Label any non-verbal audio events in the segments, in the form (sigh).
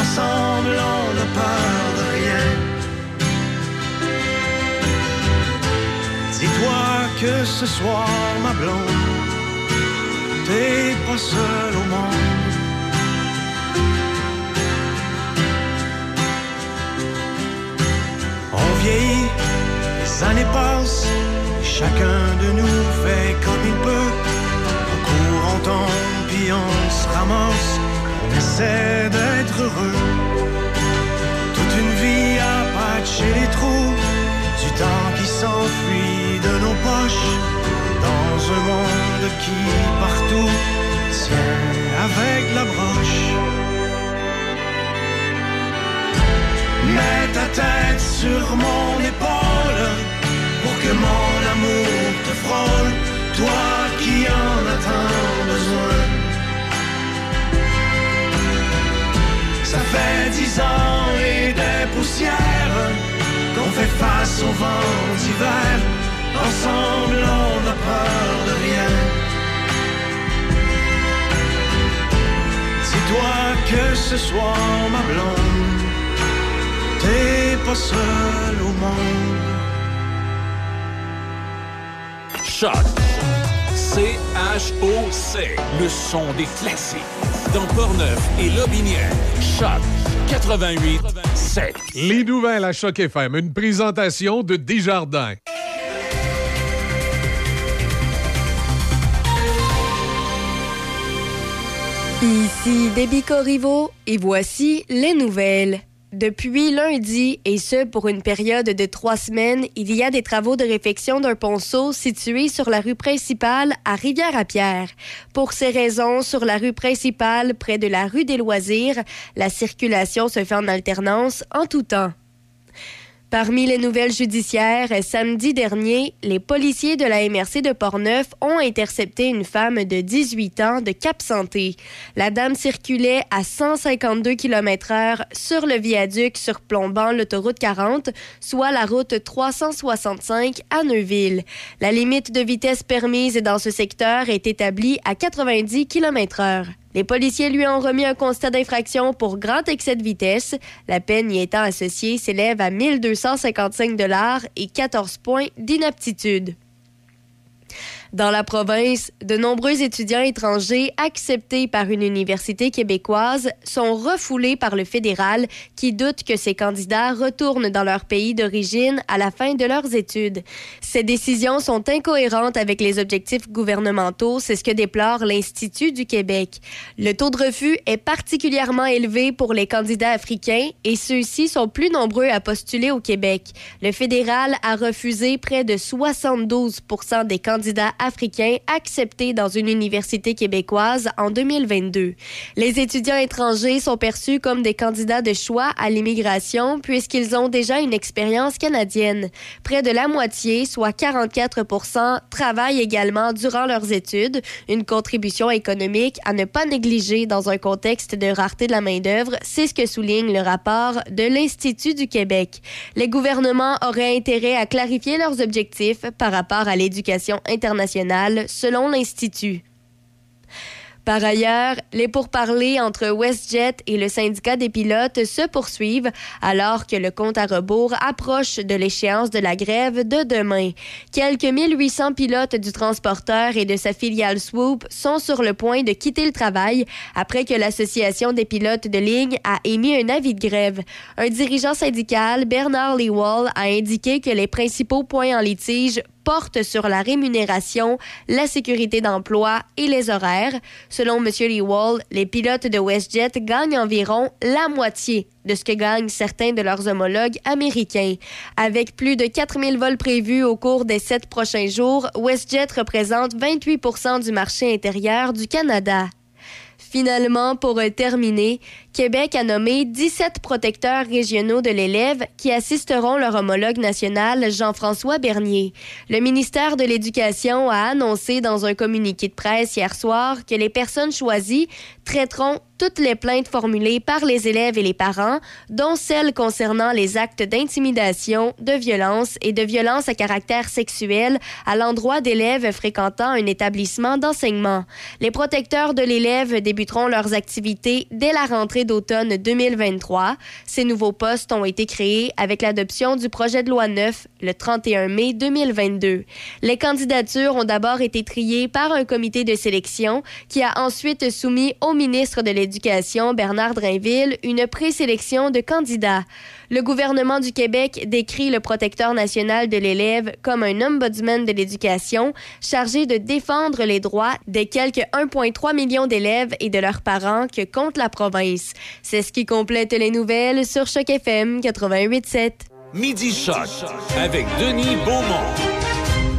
Ensemble, on n'a peur de rien. Dis-toi que ce soir, ma blonde, t'es pas seul au monde. On vieillit, les années passent, et chacun de nous fait comme il peut. On court, on tombe, puis on se ramasse, essaie d'être heureux. Toute une vie à patcher les trous, du temps qui s'enfuit de nos poches, dans un monde qui partout tient avec la broche. Mets ta tête sur mon épaule. Pour que mon amour te frôle, toi qui en as Ça fait dix ans et des poussières qu'on fait face au vent d'hiver. Ensemble, on n'a peur de rien. Dis-toi que ce soir, ma blonde, t'es pas seul au monde. Choc. C-H-O-C. Le son des classiques. Dans Portneuf et Lobinière. Choc 88 7. Les nouvelles à Choc FM, une présentation de Desjardins. Ici Déby Corriveau et voici les nouvelles. Depuis lundi, et ce pour une période de trois semaines, il y a des travaux de réfection d'un ponceau situé sur la rue principale à Rivière-à-Pierre. Pour ces raisons, sur la rue principale, près de la rue des Loisirs, la circulation se fait en alternance en tout temps. Parmi les nouvelles judiciaires, samedi dernier, les policiers de la MRC de Portneuf ont intercepté une femme de 18 ans de Cap-Santé. La dame circulait à 152 km/h sur le viaduc surplombant l'autoroute 40, soit la route 365 à Neuville. La limite de vitesse permise dans ce secteur est établie à 90 km/h. Les policiers lui ont remis un constat d'infraction pour grand excès de vitesse. La peine y étant associée s'élève à 1255 dollars et 14 points d'inaptitude. Dans la province, de nombreux étudiants étrangers acceptés par une université québécoise sont refoulés par le fédéral qui doute que ces candidats retournent dans leur pays d'origine à la fin de leurs études. Ces décisions sont incohérentes avec les objectifs gouvernementaux, c'est ce que déplore l'Institut du Québec. Le taux de refus est particulièrement élevé pour les candidats africains et ceux-ci sont plus nombreux à postuler au Québec. Le fédéral a refusé près de 72 des candidats africains acceptés dans une université québécoise en 2022. Les étudiants étrangers sont perçus comme des candidats de choix à l'immigration puisqu'ils ont déjà une expérience canadienne. Près de la moitié, soit 44 travaillent également durant leurs études, une contribution économique à ne pas négliger dans un contexte de rareté de la main-d'œuvre, c'est ce que souligne le rapport de l'Institut du Québec. Les gouvernements auraient intérêt à clarifier leurs objectifs par rapport à l'éducation internationale selon l'Institut. Par ailleurs, les pourparlers entre WestJet et le syndicat des pilotes se poursuivent alors que le compte à rebours approche de l'échéance de la grève de demain. Quelques 1800 pilotes du transporteur et de sa filiale Swoop sont sur le point de quitter le travail après que l'Association des pilotes de ligne a émis un avis de grève. Un dirigeant syndical, Bernard Lewall, a indiqué que les principaux points en litige portent sur la rémunération, la sécurité d'emploi et les horaires. Selon M. Lewall, les pilotes de WestJet gagnent environ la moitié de ce que gagnent certains de leurs homologues américains. Avec plus de 4000 vols prévus au cours des sept prochains jours, WestJet représente 28% du marché intérieur du Canada. Finalement, pour terminer, Québec a nommé 17 protecteurs régionaux de l'élève qui assisteront leur homologue national Jean-François Bernier. Le ministère de l'Éducation a annoncé dans un communiqué de presse hier soir que les personnes choisies traiteront toutes les plaintes formulées par les élèves et les parents, dont celles concernant les actes d'intimidation, de violence et de violence à caractère sexuel à l'endroit d'élèves fréquentant un établissement d'enseignement. Les protecteurs de l'élève débuteront leurs activités dès la rentrée d'automne 2023. Ces nouveaux postes ont été créés avec l'adoption du projet de loi 9 le 31 mai 2022. Les candidatures ont d'abord été triées par un comité de sélection qui a ensuite soumis au ministre de l'Éducation, Bernard Drainville, une présélection de candidats. Le gouvernement du Québec décrit le protecteur national de l'élève comme un ombudsman de l'éducation chargé de défendre les droits des quelques 1,3 millions d'élèves et de leurs parents que compte la province. C'est ce qui complète les nouvelles sur Choc FM 88.7. Midi Choc avec Denis Beaumont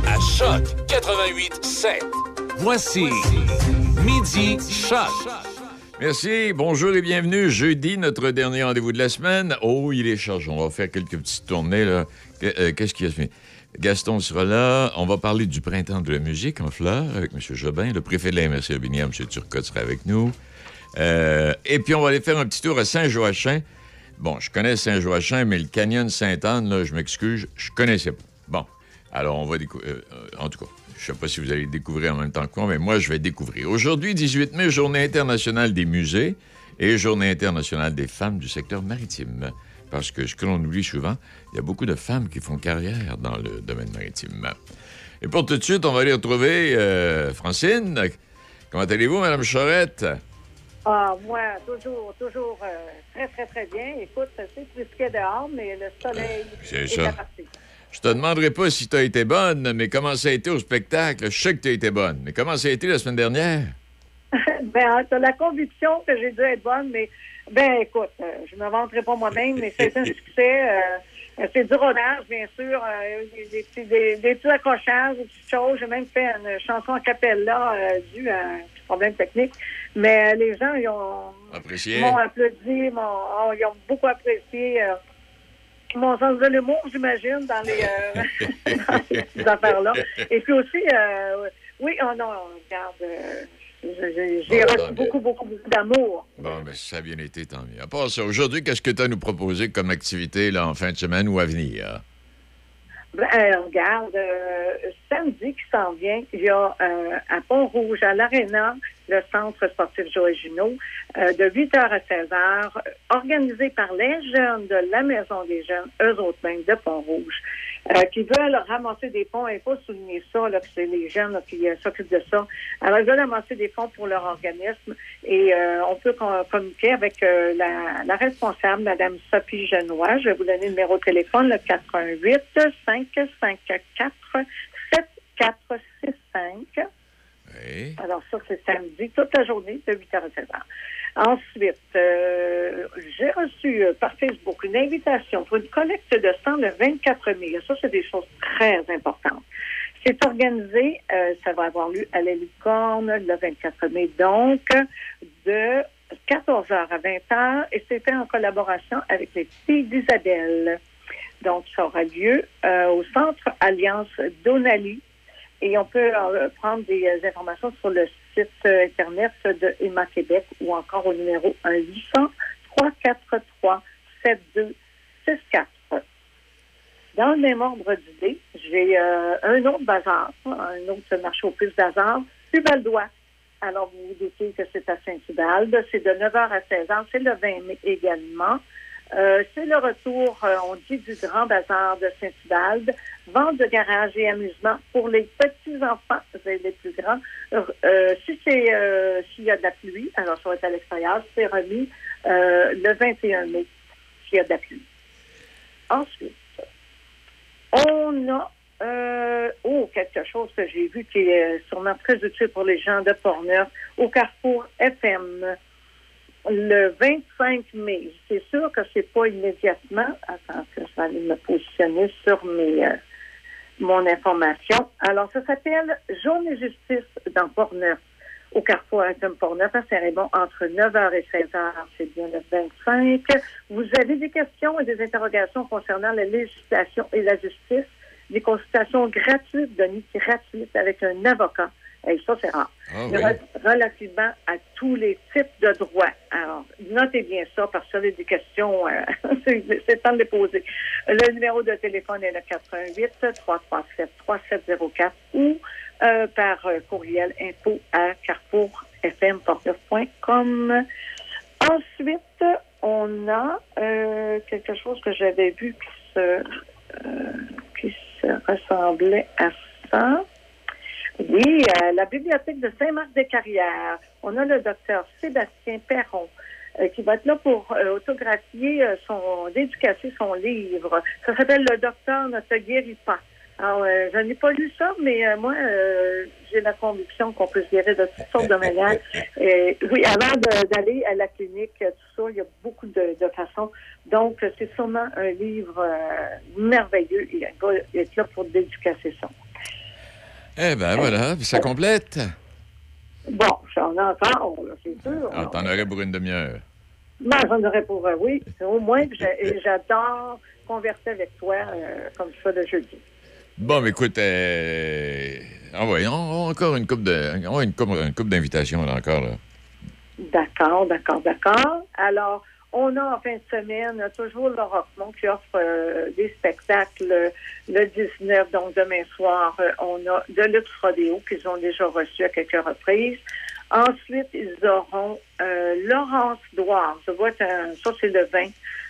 à Choc 88.7. Voici Midi Choc. Merci, bonjour et bienvenue. Jeudi, notre dernier rendez-vous de la semaine. Oh, il est chargé. On va faire quelques petites tournées. là. Euh, Qu'est-ce qu'il y a? Gaston sera là. On va parler du printemps de la musique en fleurs avec M. Jobin. Le préfet de la MRC Aubigny, M. Turcotte, sera avec nous. Euh, et puis, on va aller faire un petit tour à Saint-Joachim. Bon, je connais Saint-Joachim, mais le canyon Sainte-Anne, je m'excuse, je connaissais pas. Bon, alors on va découvrir. en tout cas, je sais pas si vous allez le découvrir en même temps que moi, mais moi, je vais découvrir. Aujourd'hui, 18 mai, Journée internationale des musées et Journée internationale des femmes du secteur maritime. Parce que ce que l'on oublie souvent, il y a beaucoup de femmes qui font carrière dans le domaine maritime. Et pour tout de suite, on va aller retrouver euh, Francine. Comment allez-vous, Madame Charette? Ah, moi, toujours, toujours euh, très, très, très bien. Écoute, c'est risqué dehors, mais le soleil C'est est ça. à partir. Je te demanderai pas si tu as été bonne, mais comment ça a été au spectacle? Je sais que tu as été bonne, mais comment ça a été la semaine dernière? (laughs) ben, t'as la conviction que j'ai dû être bonne, mais, ben, écoute, euh, je me vanterai pas moi-même, mais c'est un (laughs) succès. euh, c'est du rodage, bien sûr, euh, des, petits, des, des petits accrochages, des petites choses. J'ai même fait une chanson en cappella euh, due à un petit problème technique. Mais euh, les gens, ils ont, Apprécié? m'ont applaudi, m'ont- oh, ils ont beaucoup apprécié mon sens de l'humour, j'imagine, dans les, euh, (laughs) dans ces affaires-là. Et puis aussi, euh, oui, oh non, regarde, euh, j'ai Bon, reçu beaucoup, beaucoup, beaucoup d'amour. Bon, mais ça a bien été, tant mieux. À part ça, aujourd'hui, qu'est-ce que tu as à nous proposer comme activité là, en fin de semaine ou à venir? Ben, euh, regarde, euh, samedi qui s'en vient, il y a euh, à Pont-Rouge, à l'Arena, le centre sportif Joël Junot, euh, de 8h à 16h, organisé par les jeunes de la Maison des jeunes, eux autres mêmes de Pont-Rouge, euh, qui veulent ramasser des fonds, et pas souligner ça, là, que c'est les jeunes là, qui euh, s'occupent de ça. Alors, ils veulent ramasser des fonds pour leur organisme et euh, on peut com- communiquer avec euh, la, la responsable, Mme Sophie Genois. Je vais vous donner le numéro de téléphone, le 88 554 7465. Oui. Alors ça, c'est samedi, toute la journée, de 8h à 16h. Ensuite, euh, j'ai reçu euh, par Facebook une invitation pour une collecte de sang le 24 mai. Ça, c'est des choses très importantes. C'est organisé, euh, ça va avoir lieu à la Licorne le 24 mai, donc, de 14h à 20h, et c'est fait en collaboration avec les filles d'Isabelle. Donc, ça aura lieu euh, au Centre Alliance Donali, et on peut euh, prendre des informations sur le site euh, Internet de Emma Québec ou encore au numéro 1 800 343 7264. Dans le même ordre d'idée, j'ai euh, un autre bazar, un autre marché au plus bazar, Ubaldois. Alors, vous vous doutez que c'est à Saint-Ubalde. C'est de 9h à 16h. C'est le 20 mai également. Euh, c'est le retour, euh, on dit, du grand bazar de Saint-Ubalde. Vente de garage et amusement pour les petits-enfants et les plus grands. Euh, si c'est euh, s'il y a de la pluie, alors ça va être à l'extérieur, c'est remis euh, le 21 mai s'il y a de la pluie. Ensuite, on a euh, oh, quelque chose que j'ai vu qui est sûrement très utile pour les gens de Portneuf au Carrefour FM le 25 mai. C'est sûr que c'est pas immédiatement. Attends, je vais aller me positionner sur mes, euh, mon information. Alors, ça s'appelle Journée Justice dans Portneuf. au Carrefour à Port-Neuf à Saint-Raymond entre 9h et 16h, c'est bien le 25. Vous avez des questions et des interrogations concernant la législation et la justice, des consultations gratuites, données gratuites avec un avocat. Et ça, c'est rare. Ah oui. relativement à tous les types de droits. Alors, notez bien ça, parce que ça, des questions, euh, (laughs) c'est le temps de les poser. Le numéro de téléphone est le 88 337 3704 ou euh, par euh, courriel info à carrefourfm.com. Ensuite, on a euh, quelque chose que j'avais vu qui se, euh, qui se ressemblait à ça. Oui, à la bibliothèque de Saint-Marc-des-Carrières, on a le docteur Sébastien Perron euh, qui va être là pour euh, autographier euh, son, dédicacer son livre. Ça s'appelle Le docteur ne te guérit pas. Alors, euh, je n'ai pas lu ça, mais euh, moi, euh, j'ai la conviction qu'on peut se guérir de toutes sortes de manières. (laughs) Et, oui, avant d'aller à la clinique, euh, tout ça, il y a beaucoup de, de façons. Donc, euh, c'est sûrement un livre euh, merveilleux. Il va être là pour dédicacer ça. Eh ben voilà, puis ça complète. Bon, j'en ai encore, c'est sûr. Ah, T'en aurais pour une demi-heure. Ben, j'en aurais pour euh, oui. Au moins, j'adore converser avec toi euh, comme ça le jeudi. Bon, mais écoute, euh, envoyons encore une coupe de, une coupe, une coupe d'invitations là encore. Là. D'accord, d'accord, d'accord. Alors, on a en fin de semaine toujours le Rockmont qui offre euh, des spectacles euh, le 19, donc demain soir, euh, on a de Luxe Rodéo qu'ils ont déjà reçu à quelques reprises. Ensuite, ils auront Laurence Douard. Ça doit être un, ça c'est le vin.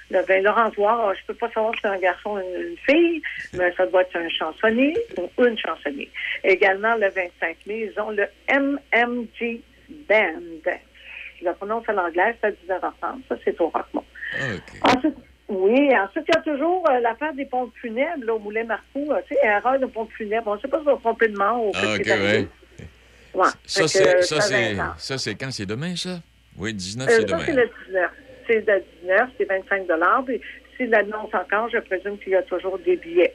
Le vin Laurence Douard, je peux pas savoir si c'est un garçon ou une fille, mais ça doit être un chansonnier ou une chansonnier. Également, le 25 mai, ils ont le MMG Band. La prononce à l'anglais, c'est à 19h30. Ça, c'est au Rockmont. OK. Ensuite, oui, ensuite, il y a toujours euh, l'affaire des pompes funèbres, là, au Moulin Marcoux. euh, tu sais, erreur de pompes funèbres. On ne sait pas si on va tromper de mort ou Ah, qu'est-ce OK, qui est arrivé. ouais. Ouais. Ça, c'est, que, ça, c'est, quand? C'est demain, ça? Oui, 19, Euh, c'est ça, demain. c'est le 19. C'est le 19, c'est 25 Puis s'il l'annonce encore, je présume qu'il y a toujours des billets.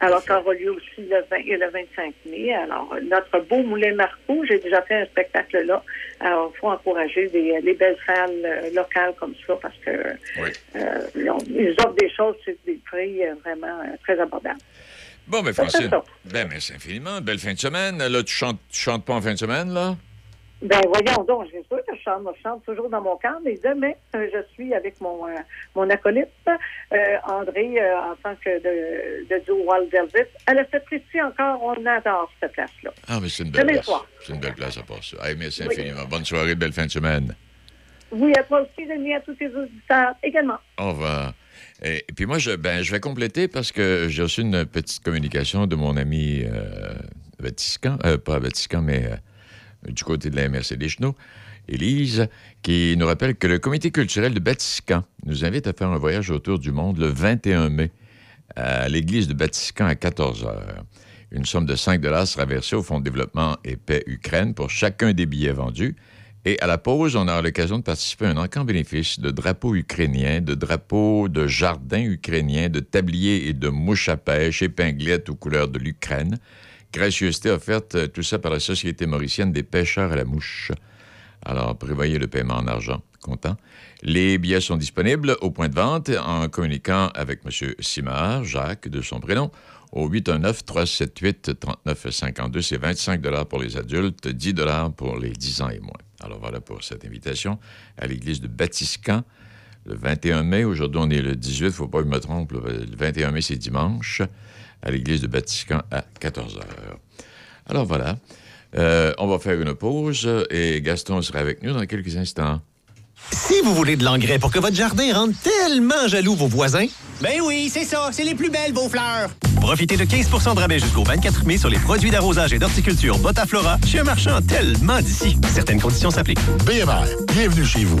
Alors, ça aura lieu aussi le 20 et le 25 mai. Alors, notre beau Moulin Marcoux, j'ai déjà fait un spectacle là. Alors, il faut encourager les, les belles salles euh, locales comme ça parce que Oui. euh, ils offrent des choses sur des prix euh, vraiment très abordables. Bon, mais c'est Francine, ben, merci infiniment. Belle fin de semaine. Là, tu chantes, tu chantes pas en fin de semaine, là? Ben voyons donc, j'ai sûr que je chante, je chante toujours dans mon camp, mais demain, euh, je suis avec mon, euh, mon acolyte, euh, André, euh, en tant que de, de duo Wild Velvet. Elle a fait ici encore, on adore cette place-là. Ah, mais c'est une belle Demain place. soir. C'est une belle place à part ça. Hey, merci Oui. infiniment. Bonne soirée, belle fin de semaine. Oui, à toi aussi, Denis, à tous tes auditeurs également. Au revoir. Et, et puis moi, je, ben, je vais compléter parce que j'ai reçu une petite communication de mon ami Vatican, euh, pas Vatican, mais euh, du côté de la MRC des Chenaux, Élise, qui nous rappelle que le comité culturel de Batiscan nous invite à faire un voyage autour du monde le 21 mai à l'église de Batiscan à 14 heures. Une somme de 5 sera versée au Fonds de développement et paix Ukraine pour chacun des billets vendus. Et à la pause, on aura l'occasion de participer à un encamp bénéfice de drapeaux ukrainiens, de drapeaux de jardins ukrainiens, de tabliers et de mouches à pêche, épinglettes aux couleurs de l'Ukraine. Gracieuseté offerte, euh, tout ça par la Société mauricienne des pêcheurs à la mouche. Alors, prévoyez le paiement en argent. Content. Les billets sont disponibles au point de vente en communiquant avec M. Simard, Jacques, de son prénom, au 819-378-3952. C'est 25 pour les adultes, 10 pour les 10 ans et moins. Alors voilà pour cette invitation à l'église de Batiscan le 21 mai. Aujourd'hui, on est le 18, il ne faut pas que je me trompe. Le 21 mai, c'est dimanche, à l'église de Batiscan à 14 h. Alors voilà. Euh, on va faire une pause et Gaston sera avec nous dans quelques instants. Si vous voulez de l'engrais pour que votre jardin rende tellement jaloux vos voisins, Ben oui, c'est ça. C'est les plus belles, vos fleurs. profitez de 15% de rabais jusqu'au 24 mai sur les produits d'arrosage et d'horticulture Botaflora chez un marchand tellement d'ici. Certaines conditions s'appliquent. BMR, bienvenue chez vous.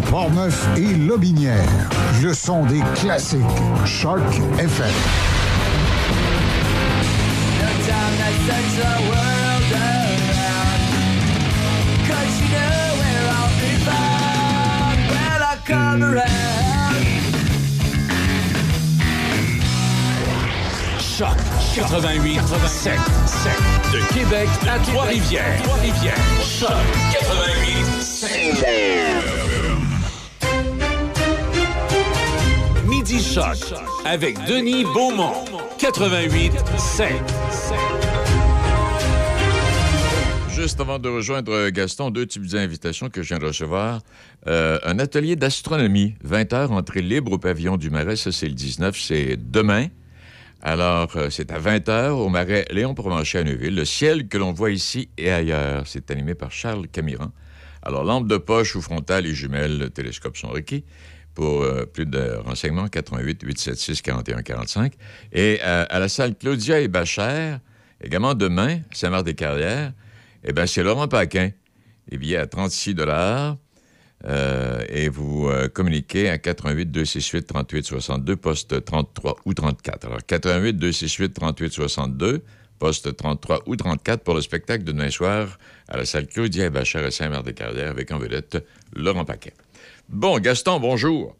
Portneuf et Lobinière. Le son des classiques. Choc FM. Choc 88 7 7 de Québec à Trois-Rivières. Trois-Rivières. Choc 88 7 Avec Denis Beaumont. 88 7 Juste avant de rejoindre Gaston, deux types d'invitations que je viens de recevoir. Euh, un atelier d'astronomie, 20 heures, entrée libre au pavillon du Marais. Ça, c'est le 19, c'est demain. Alors, euh, c'est à 20 heures au Marais Léon Provencher à Neuville. Le ciel que l'on voit ici et ailleurs. C'est animé par Charles Camiran. Alors, lampe de poche ou frontale et jumelles, télescopes sont requis. Pour euh, plus de renseignements, 88 876 41 45. Et euh, à la salle Claudia et Bachère, également demain, Saint-Marc-des-Carrières, eh bien, c'est Laurent Paquin. Les billets à 36 euh, et vous communiquez à 88 268 38 62, poste 33 ou 34. Alors, 88 268 38 62, poste 33 ou 34 pour le spectacle de demain soir à la salle Claudia et Bachère à Saint-Marc-des-Carrières avec en vedette Laurent Paquin. Bon, Gaston, bonjour.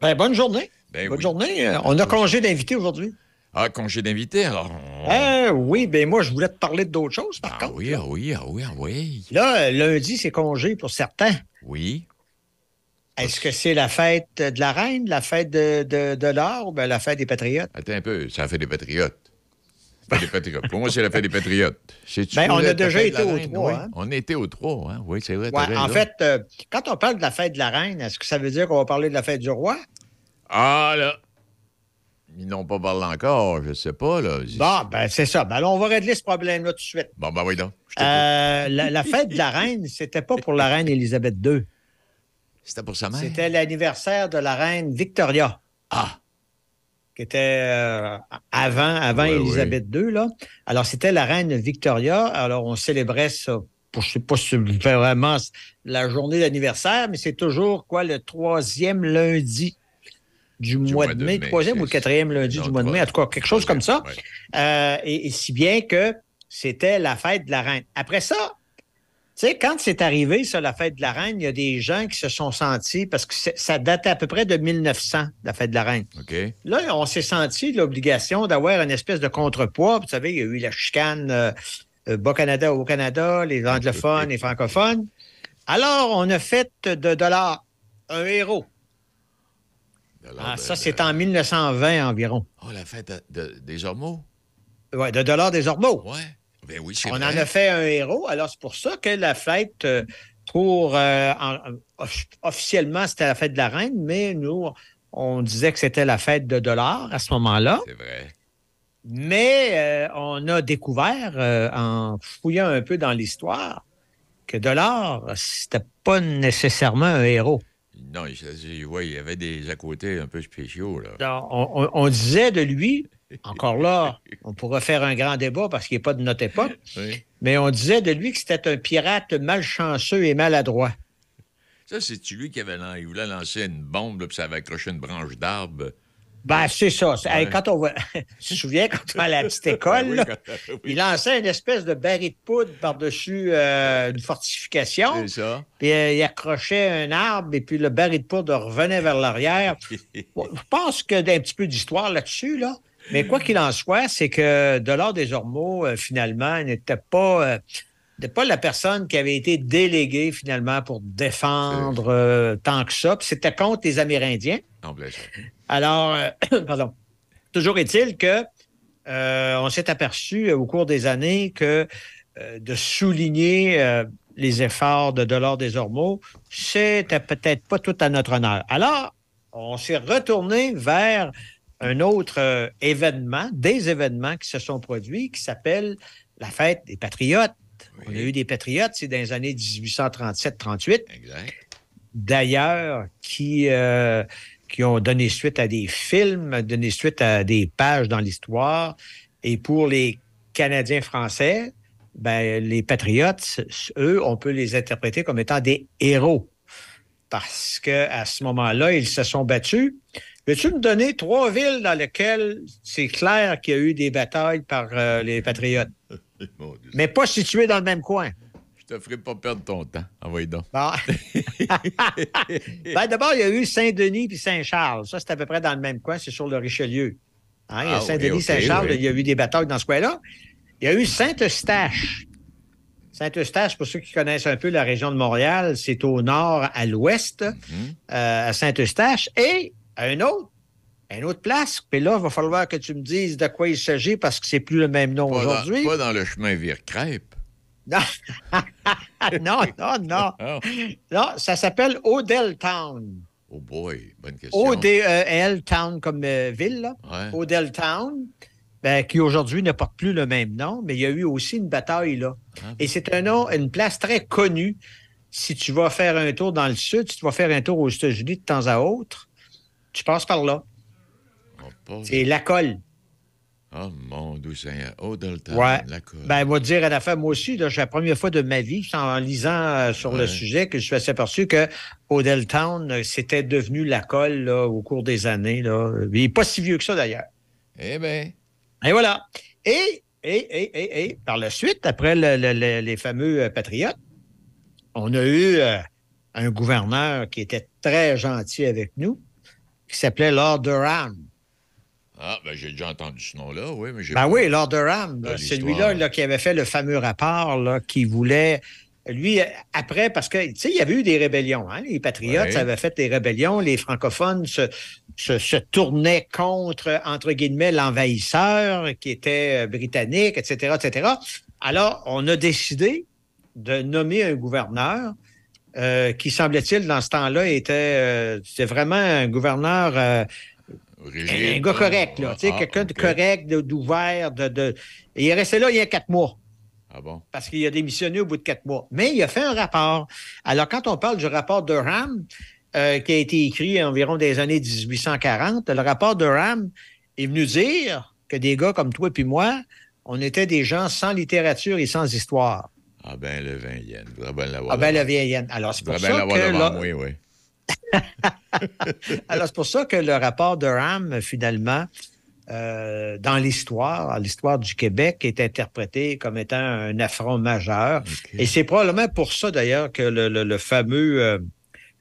Ben, bonne journée. Ben bonne oui. journée. Euh, On a congé d'invité aujourd'hui. Ah, congé d'invité, alors. on- Euh, oui, ben moi, je voulais te parler d'autres choses, par Ah contre. oui, ah oui, ah oui, ah oui. Là, lundi, c'est congé pour certains. Oui. Est-ce que c'est la fête de la reine, la fête de, de, de l'or ou bien la fête des patriotes? Attends un peu, ça fait des patriotes. Des patriotes. Pour moi, c'est la fête des patriotes. Ben, on a déjà été aux trois, hein? On a été aux trois, hein? Oui, c'est vrai. Ouais, en fait, euh, quand on parle de la fête de la reine, est-ce que ça veut dire qu'on va parler de la fête du roi? Ah, là. Ils n'ont pas parlé encore, je sais pas, là. Bon, ben c'est ça. Ben là, on va régler ce problème-là tout de suite. Bon, ben oui, donc. Euh, la, la fête de la reine, c'était pas pour la reine Élisabeth II. C'était pour sa mère. C'était l'anniversaire de la reine Victoria. Ah. Qui était euh, avant, avant Ouais, Élisabeth II, là. Alors, c'était la reine Victoria. Alors, on célébrait ça. Pour, je sais pas si c'est vraiment la journée d'anniversaire, mais c'est toujours, quoi, le troisième lundi du, mois, de mai. Troisième ou le quatrième lundi Non, du mois de mai. En tout cas, quelque chose comme ça. Ouais. Euh, et, et si bien que c'était la fête de la reine. Après ça, tu sais, quand c'est arrivé, ça, la fête de la reine, il y a des gens qui se sont sentis, parce que ça date à peu près de 1900, la fête de la reine. Là, on s'est senti l'obligation d'avoir une espèce de contrepoids. Vous savez, il y a eu la chicane euh, euh, Bas-Canada au Canada, les anglophones, les francophones. Alors, on a fait de dollars un héros. Ah, ça, c'est en 1920 environ. Oh, la fête de- de- des Ormeaux? Ouais, de dollars des ormeaux. Ouais. Ben oui, On vrai. en a fait un héros. Alors, c'est pour ça que la fête, euh, pour euh, en- off- officiellement, c'était la fête de la reine, mais nous, on disait que c'était la fête de dollars à ce moment-là. C'est vrai. Mais euh, on a découvert, euh, en fouillant un peu dans l'histoire, que Dollars, c'était pas nécessairement un héros. Non, il, il- ouais, il y avait des à côté un peu spéciaux, là. On, on- on disait de lui, encore là, on pourrait faire un grand débat parce qu'il n'est pas de notre époque, Oui. mais on disait de lui que c'était un pirate malchanceux et maladroit. Ça, c'est-tu lui qui avait il voulait lancer une bombe, là, puis ça avait accroché une branche d'arbre? Ben, c'est ça. Hey, quand on va. (laughs) tu te souviens, quand on va à la petite (laughs) école, Oui, là, quand- oui. il lançait une espèce de baril de poudre par-dessus euh, une fortification. C'est ça. Puis euh, il accrochait un arbre et puis le baril de poudre revenait vers l'arrière. (laughs) Bon, je pense qu'il y a un petit peu d'histoire là-dessus, là. Mais quoi qu'il en soit, c'est que Delors des Ormeaux, euh, finalement, n'était pas, pas la personne qui avait été déléguée, finalement, pour défendre euh, tant que ça. Puis c'était contre les Amérindiens. Ça. Alors, euh, (coughs) pardon. Toujours est-il que euh, on s'est aperçu euh, au cours des années que de souligner les efforts de Delors des Ormeaux, c'était peut-être pas tout à notre honneur. Alors, on s'est retourné vers un autre événement, des événements qui se sont produits, qui s'appelle la fête des Patriotes. On a eu des Patriotes, c'est dans les années 1837-38 Exact. d'ailleurs qui, euh, qui ont donné suite à des films, donné suite à des pages dans l'histoire. Et pour les Canadiens français, ben, les Patriotes, eux, on peut les interpréter comme étant des héros. parce qu'à ce moment-là, ils se sont battus. Peux-tu me donner trois villes dans lesquelles c'est clair qu'il y a eu des batailles par euh, les Patriotes? (laughs) (laughs) Mais pas situées dans le même coin. Je te ferai pas perdre ton temps. Envoyez donc. Bon. (laughs) (laughs) ben, D'abord, il y a eu Saint-Denis puis Saint-Charles. Ça, c'est à peu près dans le même coin. C'est sur le Richelieu. Hein, il y a Ah, Saint-Denis, oui, ok, Saint-Charles. oui. Il y a eu des batailles dans ce coin-là. Il y a eu Saint-Eustache. Saint-Eustache, pour ceux qui connaissent un peu la région de Montréal, c'est au nord, à l'ouest, Mhm. euh, à Saint-Eustache. Et un autre, à une autre place. Puis là, il va falloir que tu me dises de quoi il s'agit parce que c'est plus le même nom aujourd'hui. pas dans le chemin Vire-Crêpe. (laughs) Non. non, non, non. (laughs) Ah. Non, ça s'appelle Odell Town. Oh boy, bonne question. O-D-E-L Town comme euh, ville, là. Ouais. Odell Town, ben, qui aujourd'hui ne porte plus le même nom, mais il y a eu aussi une bataille là. Ah. Et c'est un nom, une place très connue. Si tu vas faire un tour dans le sud, si tu vas faire un tour aux États-Unis de temps à autre, tu passes par là. Pas- C'est la colle. Oh mon Dieu Seigneur. Oh, Delta. Ouais. La colle. Ben, moi, dire à la fin, moi aussi, c'est la première fois de ma vie, en lisant euh, sur le sujet, que je suis aperçu que Odell Town, euh, c'était devenu la colle là, au cours des années. Là. Il n'est pas si vieux que ça, d'ailleurs. Eh bien, Et voilà. Et, et, et, et, et, par la suite, après le- le- le- les fameux euh, patriotes, on a eu euh, un gouverneur qui était très gentil avec nous, qui s'appelait Lord Durham. Ah, ben j'ai déjà entendu ce nom-là, oui, mais j'ai Ben pas- oui, Lord Durham, celui-là là, qui avait fait le fameux rapport là, qui voulait. Lui, après, parce que, tu sais, il y avait eu des rébellions. Hein? Les patriotes Ouais. avaient fait des rébellions. Les francophones se, se, se tournaient contre, entre guillemets, l'envahisseur qui était euh, britannique, etc., etc. Alors, on a décidé de nommer un gouverneur euh, qui, semblait-il, dans ce temps-là, était, euh, vraiment un gouverneur euh, Rigide. un gars correct, là. tu sais, Ah, quelqu'un de correct, de- d'ouvert, de, de... Et il est resté là il y a quatre mois, Ah bon? parce qu'il a démissionné au bout de quatre mois. Mais il a fait un rapport. Alors, quand on parle du rapport Durham, euh, qui a été écrit environ des années 1840, le rapport Durham est venu dire que des gars comme toi et moi, on était des gens sans littérature et sans histoire. Ah ben, le vin yen. Ah ben, la vieille haine. Alors, c'est pour ça que... là- moi, oui. (laughs) Alors, c'est pour ça que le rapport Durham, finalement, euh, dans l'histoire, l'histoire du Québec, est interprété comme étant un affront majeur. Et c'est probablement pour ça, d'ailleurs, que le, le- le fameux, euh,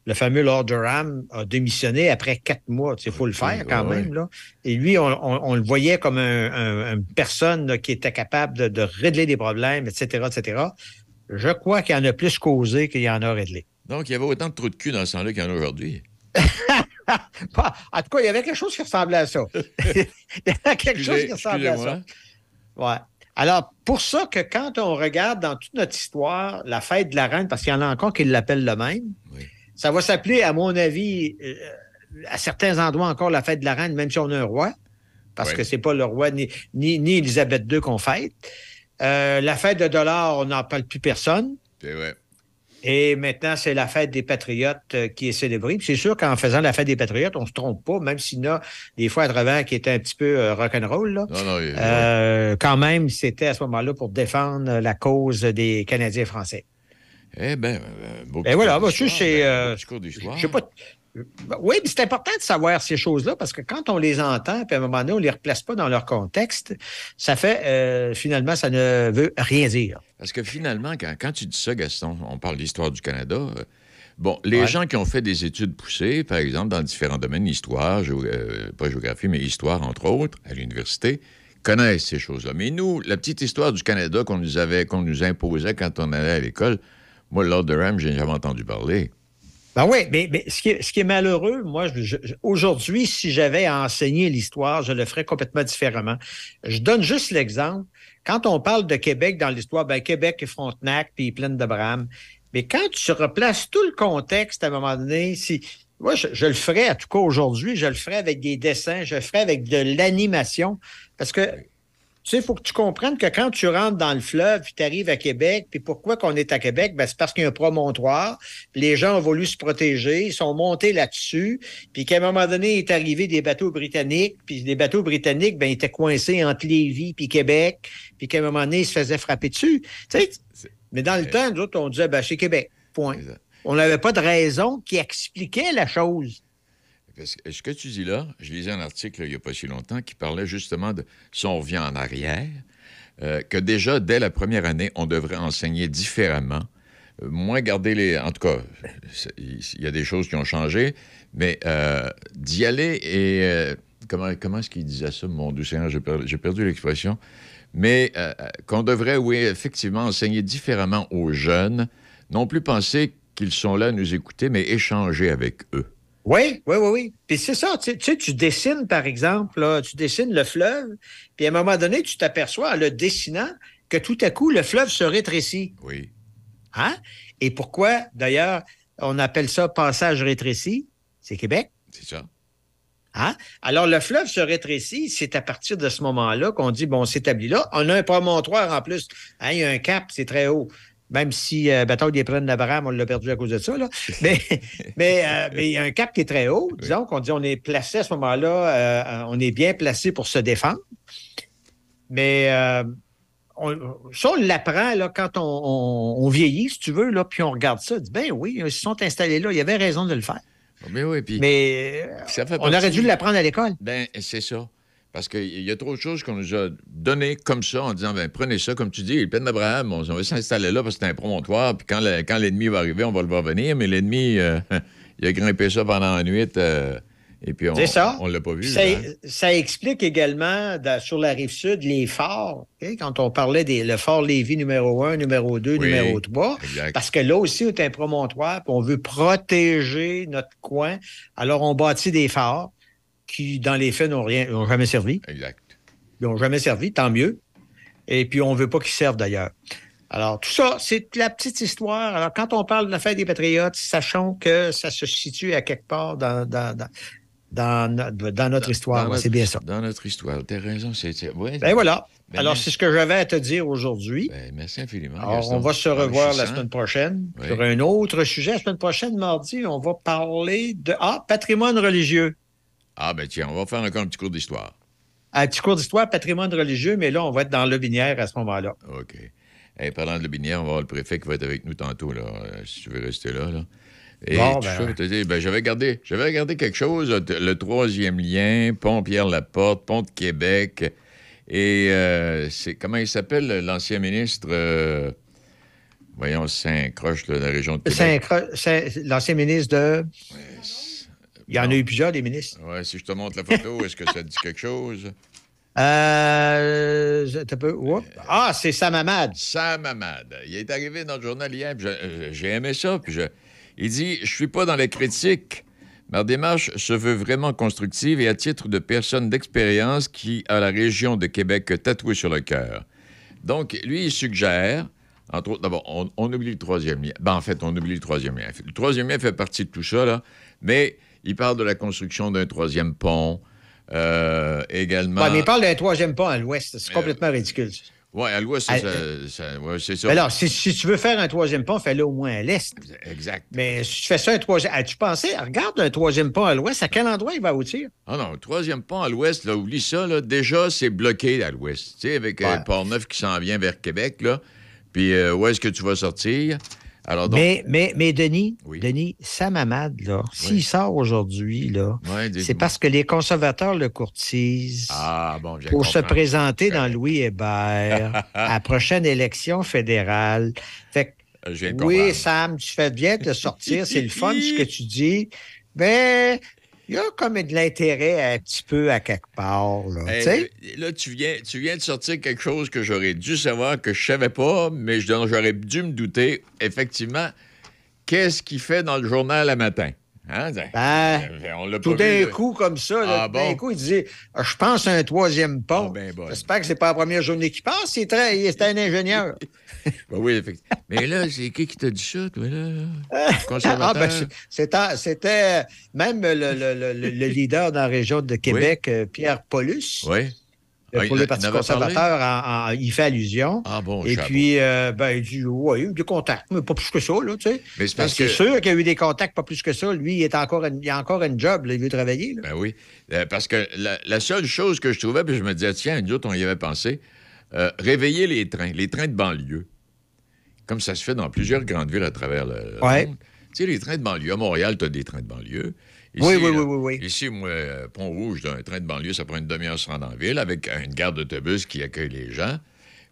le fameux Lord Durham a démissionné après quatre mois. Il faut le faire quand ouais, même. Là. Et lui, on, on- on le voyait comme un- un- une personne là, qui était capable de, de régler des problèmes, etc., etc. Je crois qu'il y en a plus causé qu'il y en a réglé. Donc, il y avait autant de trous de cul dans ce temps-là qu'il y en a aujourd'hui. Pas- (laughs) En tout cas, il y avait quelque chose qui ressemblait à ça. (laughs) il y avait quelque chose qui ressemblait à ça. Ouais. Alors, pour ça que quand on regarde dans toute notre histoire la fête de la reine, parce qu'il y en a encore qui l'appellent le même, ça va s'appeler, à mon avis, euh, à certains endroits encore la fête de la reine, même si on a un roi, parce Ouais. que c'est pas le roi ni, ni, ni Élisabeth II qu'on fête. Euh, la fête de dollars, on n'en parle plus personne. C'est vrai. Et maintenant, c'est la fête des Patriotes euh, qui est célébrée. C'est sûr qu'en faisant la fête des Patriotes, on se trompe pas, même s'il y en a des fois à travers qui étaient un petit peu euh, rock'n'roll. Là. Non, non, il- Euh, quand même, c'était à ce moment-là pour défendre la cause des Canadiens français. Eh bien, beau Et petit voilà, d'histoire, c'est. ben, euh, beau je sais pas. Oui, mais c'est important de savoir ces choses-là parce que quand on les entend, puis à un moment donné, on ne les replace pas dans leur contexte, ça fait, euh, finalement, ça ne veut rien dire. Parce que finalement, quand, quand tu dis ça, Gaston, on parle d'histoire du Canada. euh, bon, les Ouais. gens qui ont fait des études poussées, par exemple, dans différents domaines, histoire, géo- euh, pas géographie, mais histoire, entre autres, à l'université, connaissent ces choses-là. Mais nous, la petite histoire du Canada qu'on nous avait, qu'on nous imposait quand on allait à l'école, moi, Lord Durham, j'ai jamais entendu parler. Ben oui, mais, mais ce, qui est, ce qui est malheureux, moi, aujourd'hui, si j'avais à enseigner l'histoire, je le ferais complètement différemment. Je donne juste l'exemple. Quand on parle de Québec dans l'histoire, ben Québec et Frontenac, puis Plaine de Bram. Mais quand tu replaces tout le contexte à un moment donné, si. Moi, je, je le ferais, en tout cas aujourd'hui, je le ferais avec des dessins, je le ferais avec de l'animation. Parce que tu sais, il faut que tu comprennes que quand tu rentres dans le fleuve, puis tu arrives à Québec, puis pourquoi qu'on est à Québec? Ben, c'est parce qu'il y a un promontoire. puis Les gens ont voulu se protéger, ils sont montés là-dessus, puis qu'à un moment donné, il est arrivé des bateaux britanniques, puis les bateaux britanniques, ben, ils étaient coincés entre Lévis puis Québec, puis qu'à un moment donné, ils se faisaient frapper dessus. Tu sais, mais dans le temps, nous autres, on disait, ben, c'est Québec. Point. on n'avait pas de raison qui expliquait la chose. Ce que tu dis là, je lisais un article il n'y a pas si longtemps qui parlait justement de, si on revient en arrière, euh, que déjà, dès la première année, on devrait enseigner différemment. Euh, moins garder les... En tout cas, il y a des choses qui ont changé, mais euh, d'y aller et... comment est-ce qu'il disait ça, mon doux Seigneur? J'ai perdu, perdu l'expression. Mais qu'on devrait, oui, effectivement, enseigner différemment aux jeunes, non plus penser qu'ils sont là à nous écouter, mais échanger avec eux. Oui, oui, oui, oui. Puis c'est ça, tu sais, tu dessines, par exemple, là, tu dessines le fleuve, puis à un moment donné, tu t'aperçois en le dessinant que tout à coup, le fleuve se rétrécit. Oui. Hein? Et pourquoi, d'ailleurs, on appelle ça passage rétréci? C'est Québec. C'est ça. Hein? Alors, le fleuve se rétrécit, c'est à partir de ce moment-là qu'on dit, bon, on s'établit là. On a un promontoire en plus. Hein, il y a un cap, c'est très haut. Même si euh, Bataille des Plaines d'Abraham, on l'a perdu à cause de ça. Là. (laughs) Mais, mais, euh, mais il y a un cap qui est très haut. Disons qu'on dit on est placé à ce moment-là, euh, on est bien placé pour se défendre. Mais euh, on, ça, on l'apprend là, quand on, on- on vieillit, si tu veux, là, puis on regarde ça. On dit, ben oui, ils se sont installés là. Il y avait raison de le faire. Mais oui, puis... Mais Ça fait on aurait dû l'apprendre à l'école. Ben, c'est ça. Parce qu'il y a trop de choses qu'on nous a données comme ça en disant, ben, prenez ça, comme tu dis, le peine d'Abraham, on, on va s'installer là parce que c'est un promontoire, puis quand le- quand l'ennemi va arriver, on va le voir venir, mais l'ennemi, euh, (laughs) il a grimpé ça pendant la nuit, euh, et puis on C'est ça. on l'a pas vu. Ça, hein. ça explique également dans- sur la rive sud les forts. Quand on parlait des le fort Lévis numéro 1, numéro 2, Oui, numéro 3. exact. Parce que là aussi, c'est un promontoire, puis on veut protéger notre coin. Alors, on bâtit des forts qui, dans les faits, n'ont rien, n'ont jamais servi. Exact. Ils n'ont jamais servi, tant mieux. Et puis, on ne veut pas qu'ils servent d'ailleurs. Alors, tout ça, c'est la petite histoire. Alors, quand on parle de la fête des Patriotes, sachons que ça se situe à quelque part dans, dans, dans, dans no- dans notre histoire. Dans notre- c'est bien ça. Dans notre histoire. T'as raison, c'est... c'est- ouais. Ben voilà. Ben, Alors, c'est ce que j'avais à te dire aujourd'hui. Ben, merci infiniment, Alors, on va se revoir la semaine prochaine Oui. sur un autre sujet. La semaine prochaine, mardi, on va parler de ah, patrimoine religieux. Ah, ben tiens, on va faire encore un petit cours d'histoire. Un petit cours d'histoire, patrimoine religieux, mais là, on va être dans le binaire à ce moment-là. OK. Hey, parlant de Lobinière, on va avoir le préfet qui va être avec nous tantôt, là, euh, si tu veux rester là. là. Et Bon, ben, ça, je te dis, ben, j'avais gardé, j'avais regardé quelque chose, le, troisième lien, Pont Pierre-Laporte, Pont de Québec. Et euh, c'est comment il s'appelle, l'ancien ministre, euh, voyons, Saint-Croche, de la région de Québec? Saint-Cro- Saint- L'ancien ministre de. Il y en a eu plusieurs, des ministres. Ouais, si je te montre la photo, est-ce que ça te dit quelque chose? Euh, je- peu- oups. Ah, c'est Sam Hamad. Sam Hamad. Il est arrivé dans le journal hier, euh, j'ai aimé ça. Puis je- il dit Je suis pas dans la critique. Ma démarche se veut vraiment constructive et à titre de personne d'expérience qui a la région de Québec tatouée sur le cœur. Donc, lui, il suggère, entre autres, d'abord, on, on oublie le troisième lien. Ben, en fait, on oublie le troisième lien. Le troisième lien fait partie de tout ça, là, mais il parle de la construction d'un troisième pont, euh, également. Ouais, mais il parle d'un troisième pont à l'ouest. C'est complètement ridicule. Oui, à l'ouest, ça, À- ça- ça- ouais, c'est ça. Mais alors, si, si tu veux faire un troisième pont, fais-le au moins à l'est. Exact. Mais si tu fais ça un troisième. As-tu pensé, regarde un troisième pont à l'ouest, à quel endroit il va aboutir? Ah non, troisième pont à l'ouest, là, oublie ça, là. Déjà, c'est bloqué à l'ouest. Tu sais, avec euh, Ouais. Port-Neuf qui s'en vient vers Québec, là. Puis euh, où est-ce que tu vas sortir? Alors, donc. Mais, mais, mais Denis, Oui. Denis, Sam Hamad, là, s'il sort aujourd'hui, là, c'est parce que les conservateurs le courtisent Ah, bon, pour se présenter dans Louis Hébert (laughs) à la prochaine élection fédérale. Fait que, oui. Sam, tu fais bien de sortir, c'est le fun ce que tu dis, mais il y a comme de l'intérêt un petit peu à quelque part. Là, Hey, tu sais? là, tu viens, tu viens de sortir quelque chose que j'aurais dû savoir, que je savais pas, mais dont j'aurais dû me douter. Effectivement, qu'est-ce qu'il fait dans le journal le matin? Hein? Ben, on tout d'un coup, comme ça, Ah, tout d'un coup, il disait Je pense à un troisième pont. Ah, ben, bon. J'espère que c'est pas la première journée qu'il passe. C'est très... un ingénieur. (laughs) Ben oui, effectivement. Mais là, c'est qui qui t'a dit ça, toi, là? (laughs) ah, ben, c'était, c'était même le, le- le- le- le leader dans la région de Québec, euh, Pierre Paulus. Oui. Ah, pour le Parti conservateur, en- en- il fait allusion. Ah bon, Et puis, euh, ben, il dit, oui, il y a eu des contacts, mais pas plus que ça, là, tu sais. Mais c'est Ben, parce c'est que- sûr qu'il y a eu des contacts, pas plus que ça. Lui, il, est encore une- il a encore un job, là, il veut travailler. là. Ben oui. Euh, parce que la, la seule chose que je trouvais, puis je me disais, tiens, nous autres, on y avait pensé, euh, réveiller les trains, les trains de banlieue, comme ça se fait dans plusieurs grandes villes à travers le, le Ouais. monde. Tu sais, les trains de banlieue. À Montréal, tu as des trains de banlieue. Oui, oui, oui, oui, oui. Ici, moi, euh, Pont-Rouge, d'un train de banlieue, ça prend une demi-heure se rendre en ville avec une gare d'autobus qui accueille les gens.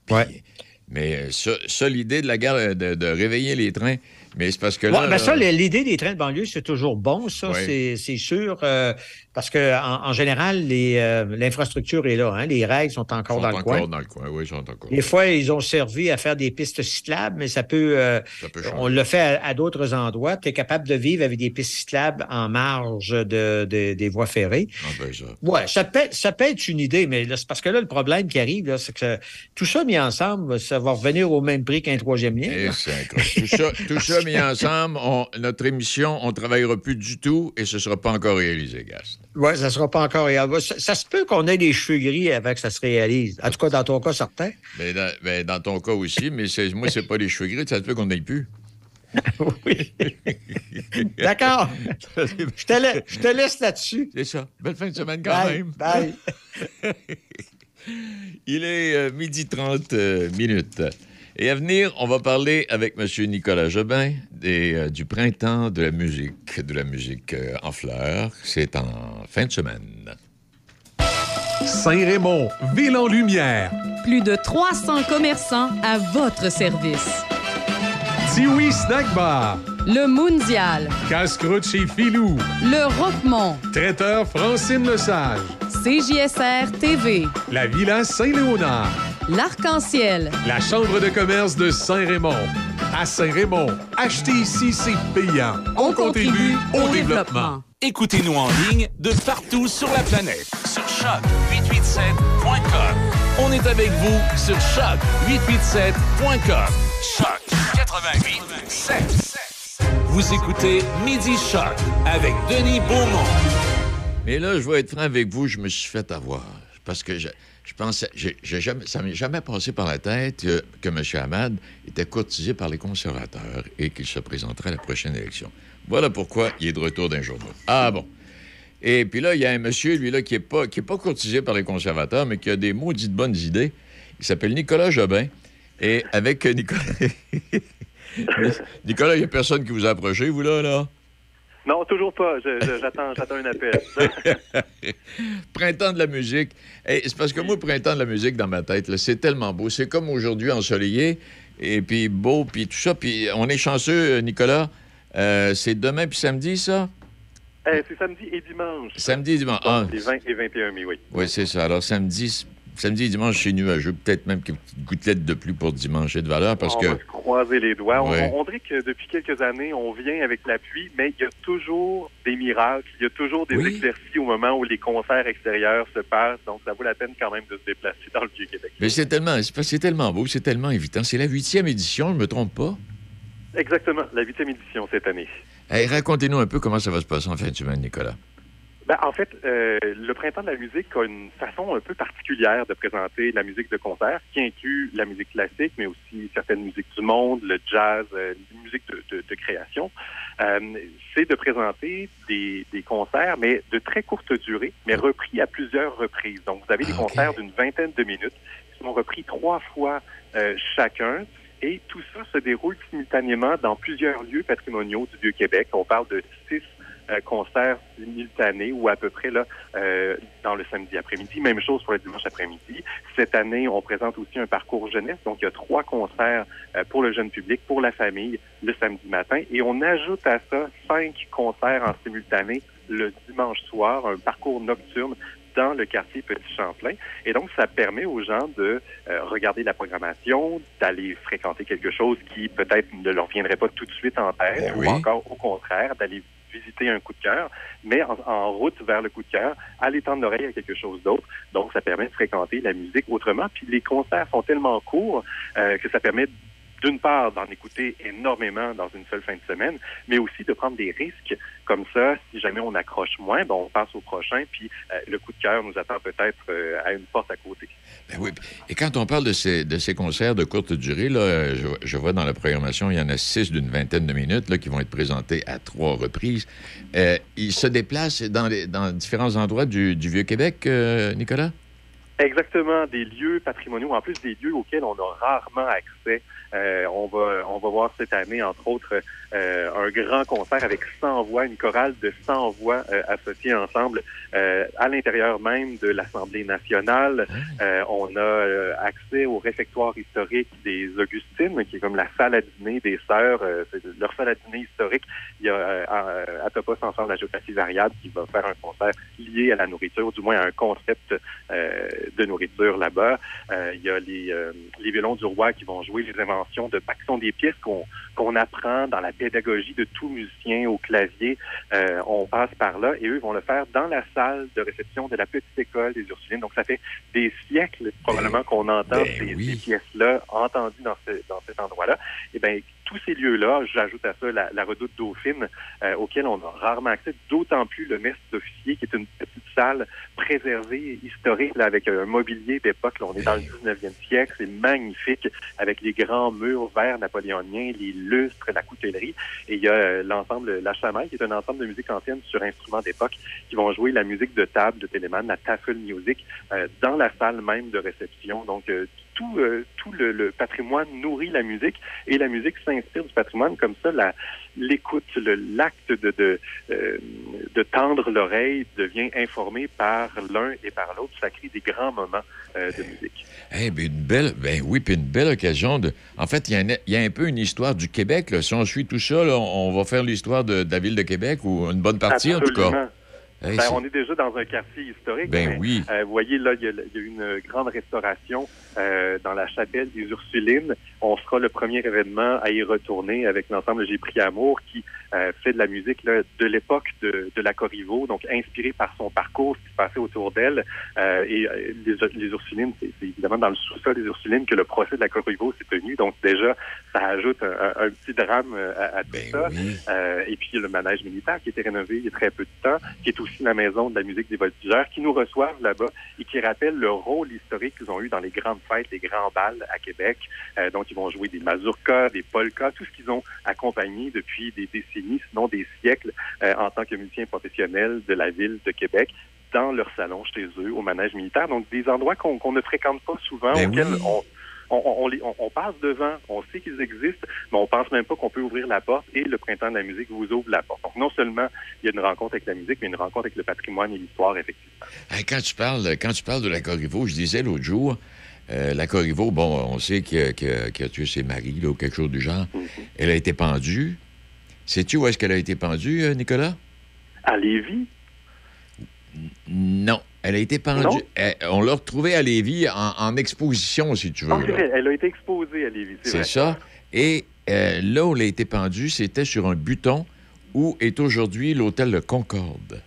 Puis- Mais euh, ça, ça, l'idée de la gare, euh, de, de réveiller les trains, mais c'est parce que là... Ouais, ben là, ça, l'idée des trains de banlieue, c'est toujours bon, ça, Ouais. c'est- c'est sûr. euh, parce que en, en général, euh, l'infrastructure est là. hein, les règles sont encore sont dans le encore coin. dans le coin, oui, sont encore. Des fois, ils ont servi à faire des pistes cyclables, mais ça peut. euh, Ça peut changer. on le fait à, à d'autres endroits. Tu es capable de vivre avec des pistes cyclables en marge de, de- des voies ferrées. Ah, ben, ça. Ouais, ça peut, ça peut être une idée, mais c'est parce que là, le problème qui arrive, c'est que tout ça mis ensemble, ça va revenir au même prix qu'un troisième lien. Et incroyable. tout, ça, (laughs) tout ça mis ensemble, on- notre émission, on ne travaillera plus du tout et ce ne sera pas encore réalisé, Gast. Oui, ça ne sera pas encore. Ça, ça se peut qu'on ait des cheveux gris avant que ça se réalise. En tout cas, dans ton cas, certain. Mais dans, ben, dans ton cas aussi, mais c'est, moi, c'est pas les cheveux gris, ça se peut qu'on n'aille plus. (laughs) oui. D'accord. je, te la- je te laisse là-dessus. C'est ça. Belle fin de semaine quand Bye, même. bye. (laughs) Il est euh, midi 30 euh, minutes. Et à venir, on va parler avec M. Nicolas Jobin des, euh, du printemps de la musique, de la musique euh, en fleurs. C'est en fin de semaine. Saint-Raymond, ville en lumière. Plus de 300 commerçants à votre service. Tiwi Snack Bar. Le Mondial. Casse-croûte chez Filou. Le Roquemont. Traiteur Francine Lesage. CJSR TV. La Villa Saint-Léonard. L'Arc-en-Ciel. La Chambre de commerce de Saint-Raymond. À Saint-Raymond, acheter ici, c'est payant. On, contribue au développement. Écoutez-nous en ligne de partout sur la planète. Sur choc887.com. On est avec vous sur choc887.com. Choc 88.7. Vous écoutez Midi Choc avec Denis Beaumont. Mais là, je vais être franc avec vous, je me suis fait avoir. Parce que je pensais, j'ai, j'ai jamais, ça m'est jamais passé par la tête euh, que M. Hamad était courtisé par les conservateurs et qu'il se présenterait à la prochaine élection. Voilà pourquoi il est de retour d'un journal. Ah bon. Et puis là, il y a un monsieur, lui, là, qui n'est pas, pas courtisé par les conservateurs, mais qui a des maudites bonnes idées. Il s'appelle Nicolas Jobin. Et avec euh, Nicolas... (laughs) Nicolas, il n'y a personne qui vous a approché, vous, là, là? Non, toujours pas. J'attends un appel. (laughs) printemps de la musique. Hey, c'est parce que moi, printemps de la musique dans ma tête, c'est tellement beau. C'est comme aujourd'hui ensoleillé, et puis beau, puis tout ça. Puis on est chanceux, euh, Nicolas. Euh, c'est demain puis samedi, ça? Eh, C'est samedi et dimanche. Samedi et dimanche. Ah, Les 20 et 21 mai, oui. oui, c'est ça. Alors, samedi, samedi et dimanche, c'est nuageux. Peut-être même quelques gouttelettes de pluie pour dimanche et de valeur, parce on que... va se croiser les doigts. On- Ouais. On, on dirait que depuis quelques années, on vient avec la pluie, mais il y a toujours des miracles. Il y a toujours des éclaircies au moment où les concerts extérieurs se passent. Donc, ça vaut la peine quand même de se déplacer dans le Vieux-Québec. Mais c'est tellement, c'est tellement beau, c'est tellement évitant. C'est la huitième édition, je me trompe pas? Exactement, la huitième édition cette année. Hey, racontez-nous un peu comment ça va se passer en fin de semaine, Nicolas. Ben, en fait, euh, le printemps de la musique a une façon un peu particulière de présenter la musique de concert, qui inclut la musique classique, mais aussi certaines musiques du monde, le jazz, euh, la musique de, de- de création. Euh, c'est de présenter des, des concerts, mais de très courte durée, mais repris à plusieurs reprises. Donc, vous avez des concerts d'une vingtaine de minutes qui sont repris trois fois euh, chacun. Et tout ça se déroule simultanément dans plusieurs lieux patrimoniaux du Vieux-Québec. On parle de six concerts simultanés ou à peu près là euh, dans le samedi après-midi. Même chose pour le dimanche après-midi. Cette année, on présente aussi un parcours jeunesse. Donc, il y a trois concerts euh, pour le jeune public, pour la famille, le samedi matin. Et on ajoute à ça cinq concerts en simultané le dimanche soir, un parcours nocturne dans le quartier Petit Champlain. Et donc, ça permet aux gens de euh, regarder la programmation, d'aller fréquenter quelque chose qui peut-être ne leur viendrait pas tout de suite en tête, Ben ou oui. encore au contraire, d'aller visiter un coup de cœur, mais en, en route vers le coup de cœur, aller tendre l'oreille à quelque chose d'autre. Donc, ça permet de fréquenter la musique autrement. Puis les concerts sont tellement courts euh, que ça permet d'une part d'en écouter énormément dans une seule fin de semaine, mais aussi de prendre des risques comme ça. Si jamais on accroche moins, ben on passe au prochain, puis euh, le coup de cœur nous attend peut-être euh, à une porte à côté. Ben oui. Et quand on parle de ces, de ces concerts de courte durée, là, je, je vois dans la programmation, il y en a six d'une vingtaine de minutes là, qui vont être présentés à trois reprises. Euh, ils se déplacent dans, les- dans différents endroits du, du Vieux-Québec, Nicolas? Exactement, des lieux patrimoniaux, en plus des lieux auxquels on a rarement accès. Euh, on va on va voir cette année, entre autres, euh, un grand concert avec 100 voix, une chorale de 100 voix euh, associées ensemble euh, à l'intérieur même de l'Assemblée nationale. Euh, on a accès au réfectoire historique des Augustines, qui est comme la salle à dîner des sœurs, leur salle à dîner historique. Il y a à, à Topos Ensemble la géographie variable qui va faire un concert lié à la nourriture, du moins à un concept de nourriture là-bas. Euh, il y a les, euh, les violons du roi qui vont jouer les inventions de Bach. sont des pièces qu'on qu'on apprend dans la pédagogie de tout musicien au clavier. Euh, on passe par là et eux vont le faire dans la salle de réception de la petite école des Ursulines. Donc ça fait des siècles probablement qu'on entend ben ces, oui. ces pièces-là entendues dans, ce, dans cet endroit-là. Et ben tous ces lieux-là, j'ajoute à ça la, la redoute Dauphine, euh, auquel on a rarement accès, d'autant plus le mess d'officier, qui est une petite salle préservée, historique, là, avec un mobilier d'époque. On est dans le 19e siècle, c'est magnifique, avec les grands murs verts napoléoniens, les lustres, la coutellerie. Et il y a euh, l'ensemble La Chamaille, qui est un ensemble de musique ancienne sur instruments d'époque, qui vont jouer la musique de table de Téléman, la Tafel Music, euh, dans la salle même de réception. Donc, euh, tout, euh, tout le, le, patrimoine nourrit la musique et la musique s'inspire du patrimoine. Comme ça, l'écoute, l'acte de, de, euh, de tendre l'oreille devient informé par l'un et par l'autre. Ça crée des grands moments euh, de musique. Eh ben, une belle, ben oui, puis une belle occasion de. En fait, il y, a un- il y a un peu une histoire du Québec. Là. Si on suit tout ça, là, on va faire l'histoire de, de la ville de Québec ou une bonne partie, en tout cas. Hey, Ben, on est déjà dans un quartier historique. Ben mais, oui. vous voyez, là, il y, y a eu une grande restauration euh, dans la chapelle des Ursulines. On sera le premier événement à y retourner avec l'ensemble J'ai pris amour qui euh, fait de la musique là, de l'époque de, de la Corriveau, donc inspiré par son parcours, ce qui se passait autour d'elle. Euh, et euh, les, les Ursulines, c'est évidemment dans le sous-sol des Ursulines que le procès de la Corriveau s'est tenu. Donc déjà, ça ajoute un, petit drame euh, à, à tout Ben ça. Euh, et puis le manège militaire qui a été rénové il y a très peu de temps, qui est aussi la maison de la musique des voltigeurs, qui nous reçoivent là-bas et qui rappellent le rôle historique qu'ils ont eu dans les grandes fêtes, les grands bals à Québec. Euh, donc ils vont jouer des mazurkas, des polkas, tout ce qu'ils ont accompagné depuis des décennies, sinon des siècles, euh, en tant que musiciens professionnels de la ville de Québec dans leur salon chez eux au manège militaire. Donc des endroits qu'on ne fréquente pas souvent, Ben auxquels oui. on, on, on- on les- on- on passe devant, on sait qu'ils existent, mais on pense même pas qu'on peut ouvrir la porte et le printemps de la musique vous ouvre la porte. Donc non seulement il y a une rencontre avec la musique, mais une rencontre avec le patrimoine et l'histoire, effectivement. Quand, tu parles, quand tu parles de la Corriveau, je disais l'autre jour, euh, la Corriveau, bon, on sait qu'il a, a- tué ses maris là, ou quelque chose du genre. Elle a été pendue. Sais-tu où est-ce qu'elle a été pendue, euh, Nicolas? À Lévis? Non. Elle a été pendue. Elle- on l'a retrouvée à Lévis en, en exposition, si tu veux. Ah, vrai, elle a été exposée à Lévis, c'est ça. Et euh, là où elle a été pendue, c'était sur un buton où est aujourd'hui l'hôtel de Concorde.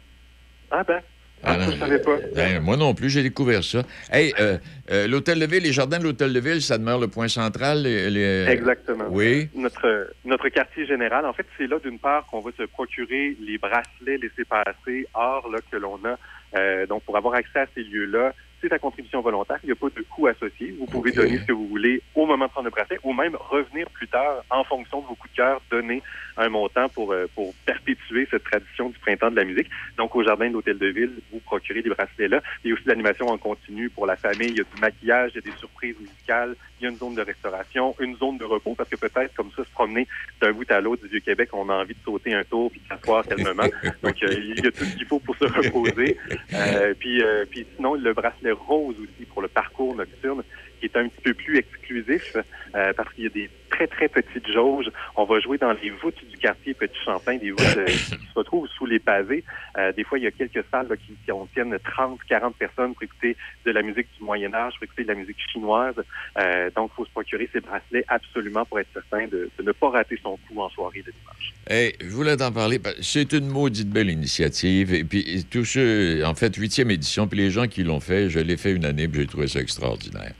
Ah ben, ah, ça, je savais pas. Ben, moi non plus, j'ai découvert ça. Hey, euh, euh, l'hôtel de ville, les jardins de l'hôtel de ville, ça demeure le point central. les- les- Exactement. Oui. Notre, notre quartier général, en fait, c'est là, d'une part, qu'on va se procurer les bracelets laissés-passer hors là, que l'on a. Euh, donc, pour avoir accès à ces lieux-là, c'est à contribution volontaire. Il n'y a pas de coût associé. Vous pouvez donner ce que vous voulez au moment de prendre le bracelet ou même revenir plus tard en fonction de vos coups de cœur, donner un montant pour, euh, pour perpétuer cette tradition du printemps de la musique. Donc, au jardin de l'Hôtel de Ville, vous procurez des bracelets-là. Il y a aussi de l'animation en continu pour la famille. Il y a du maquillage, il y a des surprises musicales. Il y a une zone de restauration, une zone de repos, parce que peut-être, comme ça, se promener d'un bout à l'autre du Vieux-Québec, on a envie de sauter un tour puis de s'asseoir calmement. (laughs) Donc, euh, il y a tout ce qu'il faut pour se reposer. Euh, puis, euh, puis sinon, le bracelet rose aussi pour le parcours nocturne, qui est un petit peu plus exclusif, euh, parce qu'il y a des très, très petites jauges. On va jouer dans les voûtes du quartier Petit Champlain, des voûtes euh, qui se retrouvent sous les pavés. Euh, des fois, il y a quelques salles qui, qui contiennent 30, 40 personnes pour écouter de la musique du Moyen Âge, pour écouter de la musique chinoise. Euh, donc, il faut se procurer ces bracelets absolument pour être certain de, ne pas rater son coup en soirée de dimanche. Hey, je voulais t'en parler. que C'est une maudite belle initiative. Et puis, et tous ceux, en fait, huitième édition, puis les gens qui l'ont fait, je l'ai fait une année, puis j'ai trouvé ça extraordinaire.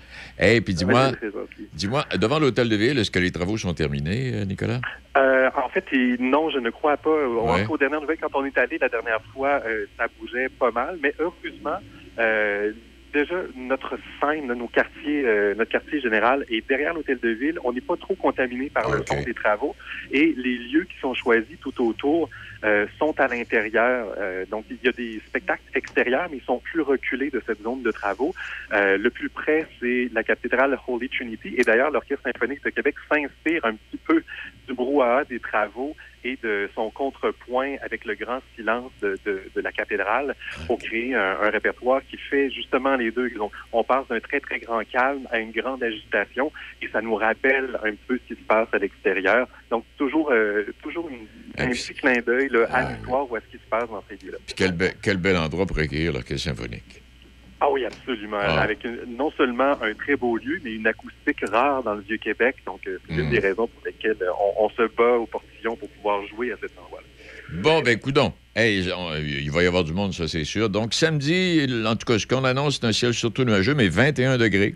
Hey, puis dis-moi, c'est gentil. dis-moi, devant l'hôtel de ville, est-ce que les travaux sont terminés, euh, Nicolas? Euh, en fait, non, je ne crois pas. On Ouais. Aux dernières nouvelles, quand on est allé la dernière fois, euh, ça bougeait pas mal. Mais heureusement, euh, déjà, notre scène, nos quartiers, euh, notre quartier général est derrière l'hôtel de ville. On n'est pas trop contaminé par le son des travaux. Et les lieux qui sont choisis tout autour euh, sont à l'intérieur. Euh, donc, il y a des spectacles extérieurs, mais ils sont plus reculés de cette zone de travaux. Euh, le plus près, c'est la cathédrale Holy Trinity. Et d'ailleurs, l'Orchestre symphonique de Québec s'inspire un petit peu du brouhaha des travaux et de son contrepoint avec le grand silence de, de, de la cathédrale pour créer un, un, répertoire qui fait justement les deux. On, on passe d'un très, très grand calme à une grande agitation et ça nous rappelle un peu ce qui se passe à l'extérieur. Donc, toujours, euh, toujours une, un petit clin d'œil à l'histoire ou à ce qui se passe dans ces lieux-là. Puis quel, be- quel bel endroit pour accueillir l'orchestre symphonique. Ah oui, absolument. Ah. Avec une- non seulement un très beau lieu, mais une acoustique rare dans le Vieux-Québec. Donc, euh, c'est Mm. une des raisons pour lesquelles euh, on, on se bat au portillon pour pouvoir jouer à cet endroit-là. Bon, ben, coudon. Hey, on- il va y avoir du monde, ça, c'est sûr. Donc, samedi, en tout cas, ce qu'on annonce, c'est un ciel surtout nuageux, mais 21 degrés.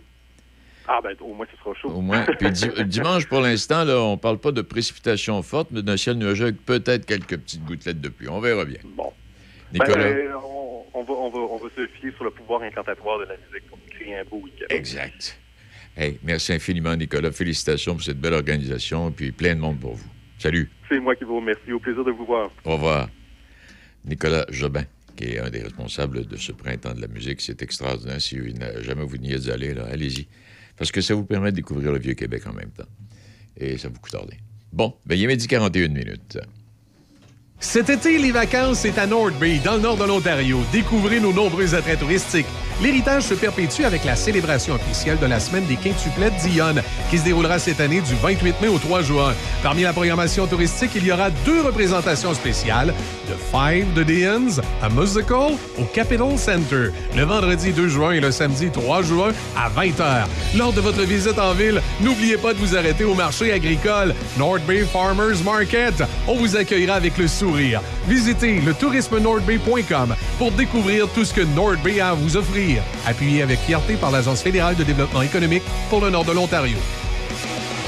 Ah, ben, au moins, ce sera chaud. Au moins. (laughs) Puis di- dimanche, pour l'instant, là, on parle pas de précipitations fortes, mais d'un ciel nuageux avec peut-être quelques petites gouttelettes de pluie. On verra bien. Bon. Nicolas? Ben, euh, on, on va, on, va, on va se fier sur le pouvoir incantatoire de la musique pour créer un beau week-end. Exact. Hey, merci infiniment, Nicolas. Félicitations pour cette belle organisation, puis plein de monde pour vous. Salut. C'est moi qui vous remercie. Au plaisir de vous voir. Au revoir. Nicolas Jobin, qui est un des responsables de ce printemps de la musique. C'est extraordinaire. Si vous jamais vous n'y êtes allé, allez-y. Parce que ça vous permet de découvrir le Vieux-Québec en même temps. Et ça vous coûte rien. Bon, ben, il est midi 41 minutes. Cet été, les vacances, c'est à North Bay, dans le nord de l'Ontario. Découvrez nos nombreux attraits touristiques. L'héritage se perpétue avec la célébration officielle de la semaine des quintuplettes d'Yonne, qui se déroulera cette année du 28 mai au 3 juin. Parmi la programmation touristique, il y aura deux représentations spéciales de Five de Deans, un musical au Capitol Center, le vendredi 2 juin et le samedi 3 juin à 20h. Lors de votre visite en ville, n'oubliez pas de vous arrêter au marché agricole North Bay Farmers Market. On vous accueillera avec le sourire. Visitez le tourisme-nordbay.com pour découvrir tout ce que North Bay a à vous offrir. Appuyé avec fierté par l'Agence fédérale de développement économique pour le nord de l'Ontario.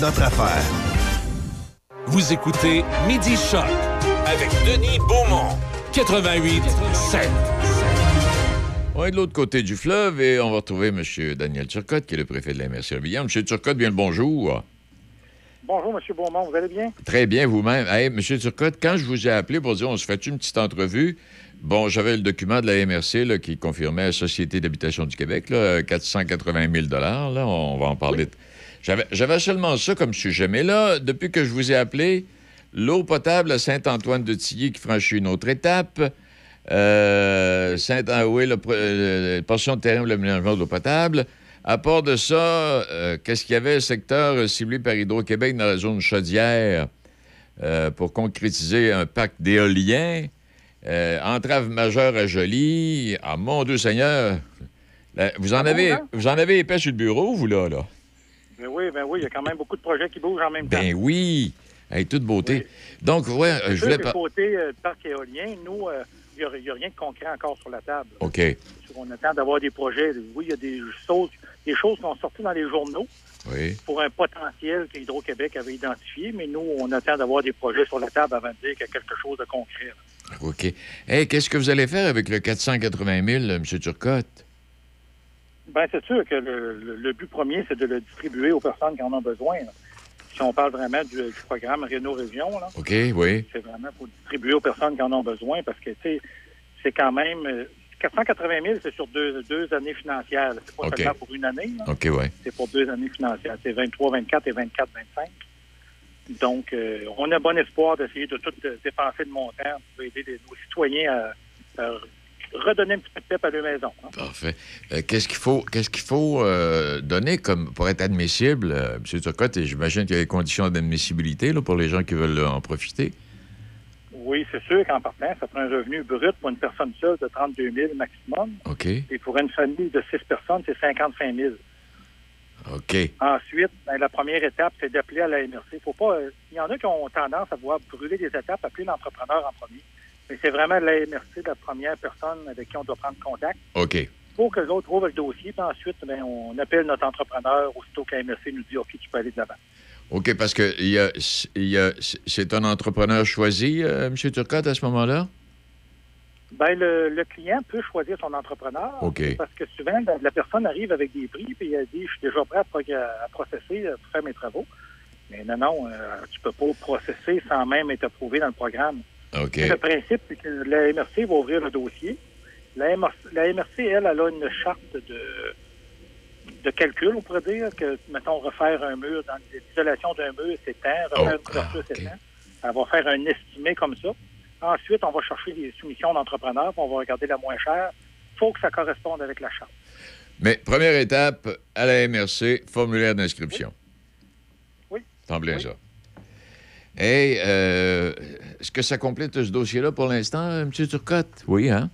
notre affaire. Vous écoutez Midi Choc avec Denis Beaumont. 88 7. On est de l'autre côté du fleuve et on va retrouver M. Daniel Turcotte, qui est le préfet de la MRC. M. Turcotte, bien le bonjour. Bonjour, M. Beaumont, vous allez bien? Très bien, vous-même. Hey, M. Turcotte, quand je vous ai appelé pour dire on se fait une petite entrevue, bon, j'avais le document de la MRC là, qui confirmait la Société d'habitation du Québec, là, 480 000 là, on va en parler. J'avais seulement ça comme sujet. Mais là, depuis que je vous ai appelé, l'eau potable à Saint-Antoine-de-Tilly qui franchit une autre étape. Euh, Saint ah oui, le, pro- euh, portion de terrain pour le ménagement d'eau potable. À part de ça, euh, qu'est-ce qu'il y avait, secteur euh, ciblé par Hydro-Québec dans la zone chaudière pour concrétiser un parc d'éolien. Entrave majeure à Joly. Ah, mon Dieu Seigneur! Là, vous, en bon, avez, hein? vous en avez épais sur le bureau, vous, là? là? Ben oui, ben oui, il y a quand même beaucoup de projets qui bougent en même temps. Ben oui! Hey, toute beauté. Donc, ouais, euh, je voulais pas. côté euh, parc éolien, nous, euh, il n'y a, rien de concret encore sur la table. OK. On attend d'avoir des projets. Oui, il y a des choses, des choses qui sont sorties dans les journaux Oui. pour un potentiel que Hydro-Québec avait identifié, mais nous, on attend d'avoir des projets sur la table avant de dire qu'il y a quelque chose de concret. là. OK. Hey, qu'est-ce que vous allez faire avec le 480 000, M. Turcotte? Ben, c'est sûr que le, le- le but premier, c'est de le distribuer aux personnes qui en ont besoin. là. Si on parle vraiment du, du programme Réno Région, là, OK, oui. c'est vraiment pour distribuer aux personnes qui en ont besoin parce que, tu sais, c'est quand même... euh, 480 000, c'est sur deux, deux années financières. C'est pas seulement pour une année. là. OK, oui. C'est pour deux années financières. C'est 23, 24 et 24, 25. Donc, euh, on a bon espoir d'essayer de tout euh, dépenser le montant pour aider les- nos citoyens à, à redonner un petit peu de pep à leur maison. hein. Parfait. Euh, qu'est-ce qu'il faut, qu'est-ce qu'il faut euh, donner comme pour être admissible, euh, M. Turcotte? Et j'imagine qu'il y a des conditions d'admissibilité là, pour les gens qui veulent en profiter? Oui, c'est sûr qu'en partant, ça prend un revenu brut pour une personne seule de 32 000 maximum. OK. Et pour une famille de six personnes, c'est 55 000. OK. Ensuite, ben, la première étape, c'est d'appeler à la MRC. Faut pas. Il y en a qui ont tendance à vouloir brûler des étapes, appeler l'entrepreneur en premier. Mais c'est vraiment la MRC, la première personne avec qui on doit prendre contact OK. pour que l'autre ouvre le dossier. Puis ensuite, ben, on appelle notre entrepreneur aussitôt que la MRC nous dit OK, tu peux aller de l'avant. OK, parce que il y a, il y a- c'est un entrepreneur choisi, euh, M. Turcotte, à ce moment-là? Ben, le, le client peut choisir son entrepreneur. OK. Parce que souvent, la, la personne arrive avec des prix, puis elle dit Je suis déjà prêt à, à processer, euh, pour faire mes travaux. Mais non, non, euh, tu peux pas processer sans même être approuvé dans le programme. Le principe, c'est que la MRC va ouvrir le dossier. La MRC, la MRC, elle, elle a une charte de, de calcul, on pourrait dire, que, mettons, refaire un mur, dans l'isolation d'un mur, c'est tant, refaire une couverture, c'est tant. Elle va faire un estimé comme ça. Ensuite, on va chercher des soumissions d'entrepreneurs, on va regarder la moins chère. Il faut que ça corresponde avec la charte. Mais première étape, à la MRC, formulaire d'inscription. Oui. Tant bien ça. Hey, euh, est-ce que ça complète ce dossier-là pour l'instant, M. Turcotte? Oui, hein?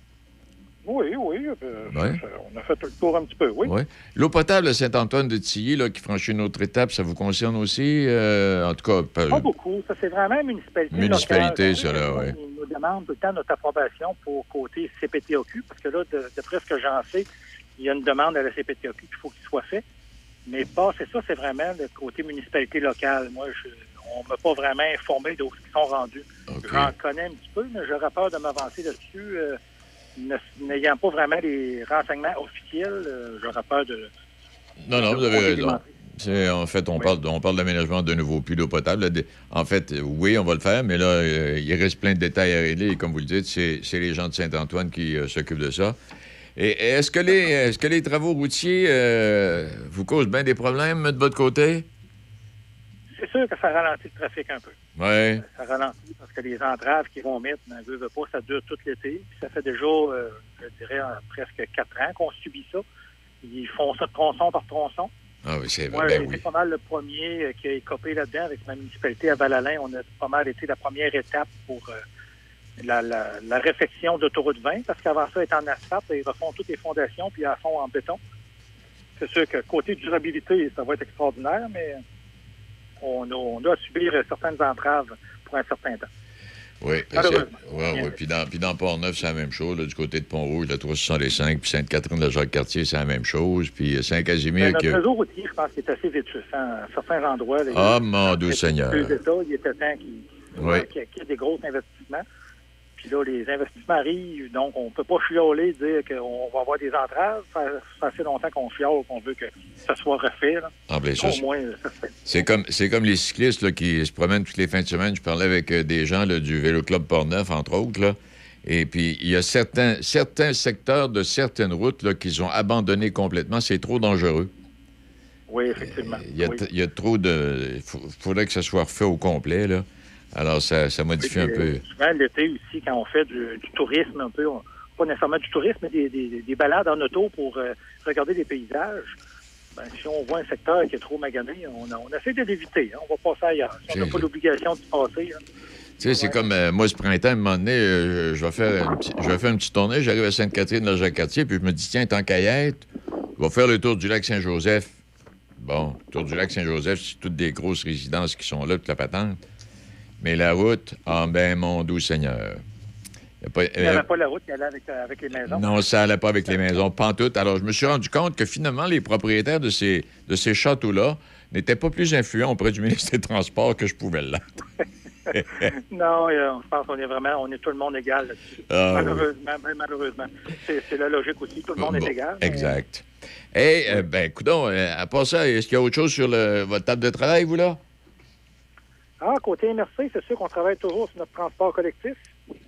Oui, oui. euh, Ouais. ça- on a fait le tour un petit peu, oui. Oui. L'eau potable à Saint-Antoine de Tilly, là, qui franchit une autre étape, ça vous concerne aussi? euh, en tout cas, pas- Pas beaucoup. Ça, c'est vraiment une municipalité. Municipalité, locale. ça, là, oui. Ils nous demandent tout le temps notre approbation pour côté CPTOQ, parce que là, de- d'après ce que j'en sais, il y a une demande à la CPTOQ qu'il faut qu'il soit fait. Mais pas, c'est ça, c'est vraiment le côté municipalité locale. Moi, je, on ne m'a pas vraiment informé de où ils sont rendus. J'en connais un petit peu, mais j'aurais peur de m'avancer là-dessus. euh, N'ayant pas vraiment les renseignements officiels, euh, j'aurais peur de... Non, non, vous avez raison. En fait, on parle, on parle d'aménagement de nouveaux puits d'eau potable. En fait, oui, on va le faire, mais là, euh, il reste plein de détails à régler. Et comme vous le dites, c'est les gens de Saint-Antoine qui s'occupent de ça. Et est-ce que, les, est-ce que les travaux routiers vous causent bien des problèmes de votre côté? C'est sûr que ça ralentit le trafic un peu. Oui. Ça ralentit parce que les entraves qu'ils vont mettre, ben, veut, veut pas, ça dure tout l'été. Puis ça fait déjà, euh, je dirais, euh, presque quatre ans qu'on subit ça. Ils font ça de tronçon par tronçon. Ah oui, c'est Moi, vrai. j'ai Ben été oui. pas mal le premier euh, qui a écopé là-dedans avec ma municipalité à Val-Alain. On a pas mal été la première étape pour euh, la, la, la réfection d'autoroute 20, parce qu'avant ça, elle est en asphalte, ils refont toutes les fondations, puis elles font en béton. C'est sûr que côté durabilité, ça va être extraordinaire, mais on a, on à subir certaines entraves pour un certain temps. Oui, parce que- Malheureusement. ouais, ouais. Puis dans, puis dans Port-Neuf, c'est la même chose. là, du côté de Pont-Rouge, la 365, puis Sainte-Catherine, la Jacques-Cartier, c'est la même chose. Puis euh, Saint-Casimir, notre qui... réseau routier, je pense est assez vétusant. À certains endroits, là, Ah, il- mon doux Seigneur. Deux États, il était temps qu'il y ait des gros investissements. Puis là, les investissements arrivent, donc on peut pas chioler, dire qu'on va avoir des entraves. Ça, fait assez longtemps qu'on chiole, qu'on veut que ça soit refait. Là. Ah, ben, ça, Au c'est- moins, comme, c'est comme les cyclistes là, qui se promènent toutes les fins de semaine. Je parlais avec euh, des gens là, du Vélo Club Portneuf, entre autres. Là. Et puis, il y a certains, certains secteurs de certaines routes qu'ils ont abandonnés complètement. C'est trop dangereux. Oui, effectivement. Il y a, Oui. il y a trop de... Il faudrait que ça soit refait au complet. Là. Alors, ça, ça modifie un peu. euh, Souvent, l'été aussi, quand on fait du, du tourisme un peu, on- pas nécessairement du tourisme, mais des, des- des balades en auto pour euh, regarder des paysages, ben, si on voit un secteur qui est trop magané, on, on essaie de l'éviter. hein. on va passer ailleurs. Si on n'a pas l'obligation de passer, hein. Tu sais, c'est comme euh, moi, ce printemps, à un moment donné, euh, je, vais faire un petit- je vais faire une petite tournée. J'arrive à Sainte-Catherine, dans Jacques-Cartier, puis je me dis, tiens, tant qu'à y être, je vais faire le tour du lac Saint-Joseph. Bon, le tour du lac Saint-Joseph, c'est toutes des grosses résidences qui sont là, toute la patente. Mais la route, ah ben, mon doux Seigneur. Il n'y euh, avait pas la route qui allait avec, euh, avec les maisons. non, ça allait pas avec les maisons, pantoute. Alors, je me suis rendu compte que finalement, les propriétaires de ces, de ces châteaux-là n'étaient pas plus influents auprès du (laughs) ministre des Transports que je pouvais l'être. (laughs) Non, euh, je pense qu'on est vraiment, on est tout le monde égal là-dessus. Ah, malheureusement, ben, malheureusement. C'est la logique aussi, tout le monde Bon, est égal. mais- Exact. Hey, euh, ben, euh, à part ça, est-ce qu'il y a autre chose sur le- votre table de travail, vous, là? Ah, côté MRC, c'est sûr qu'on travaille toujours sur notre transport collectif.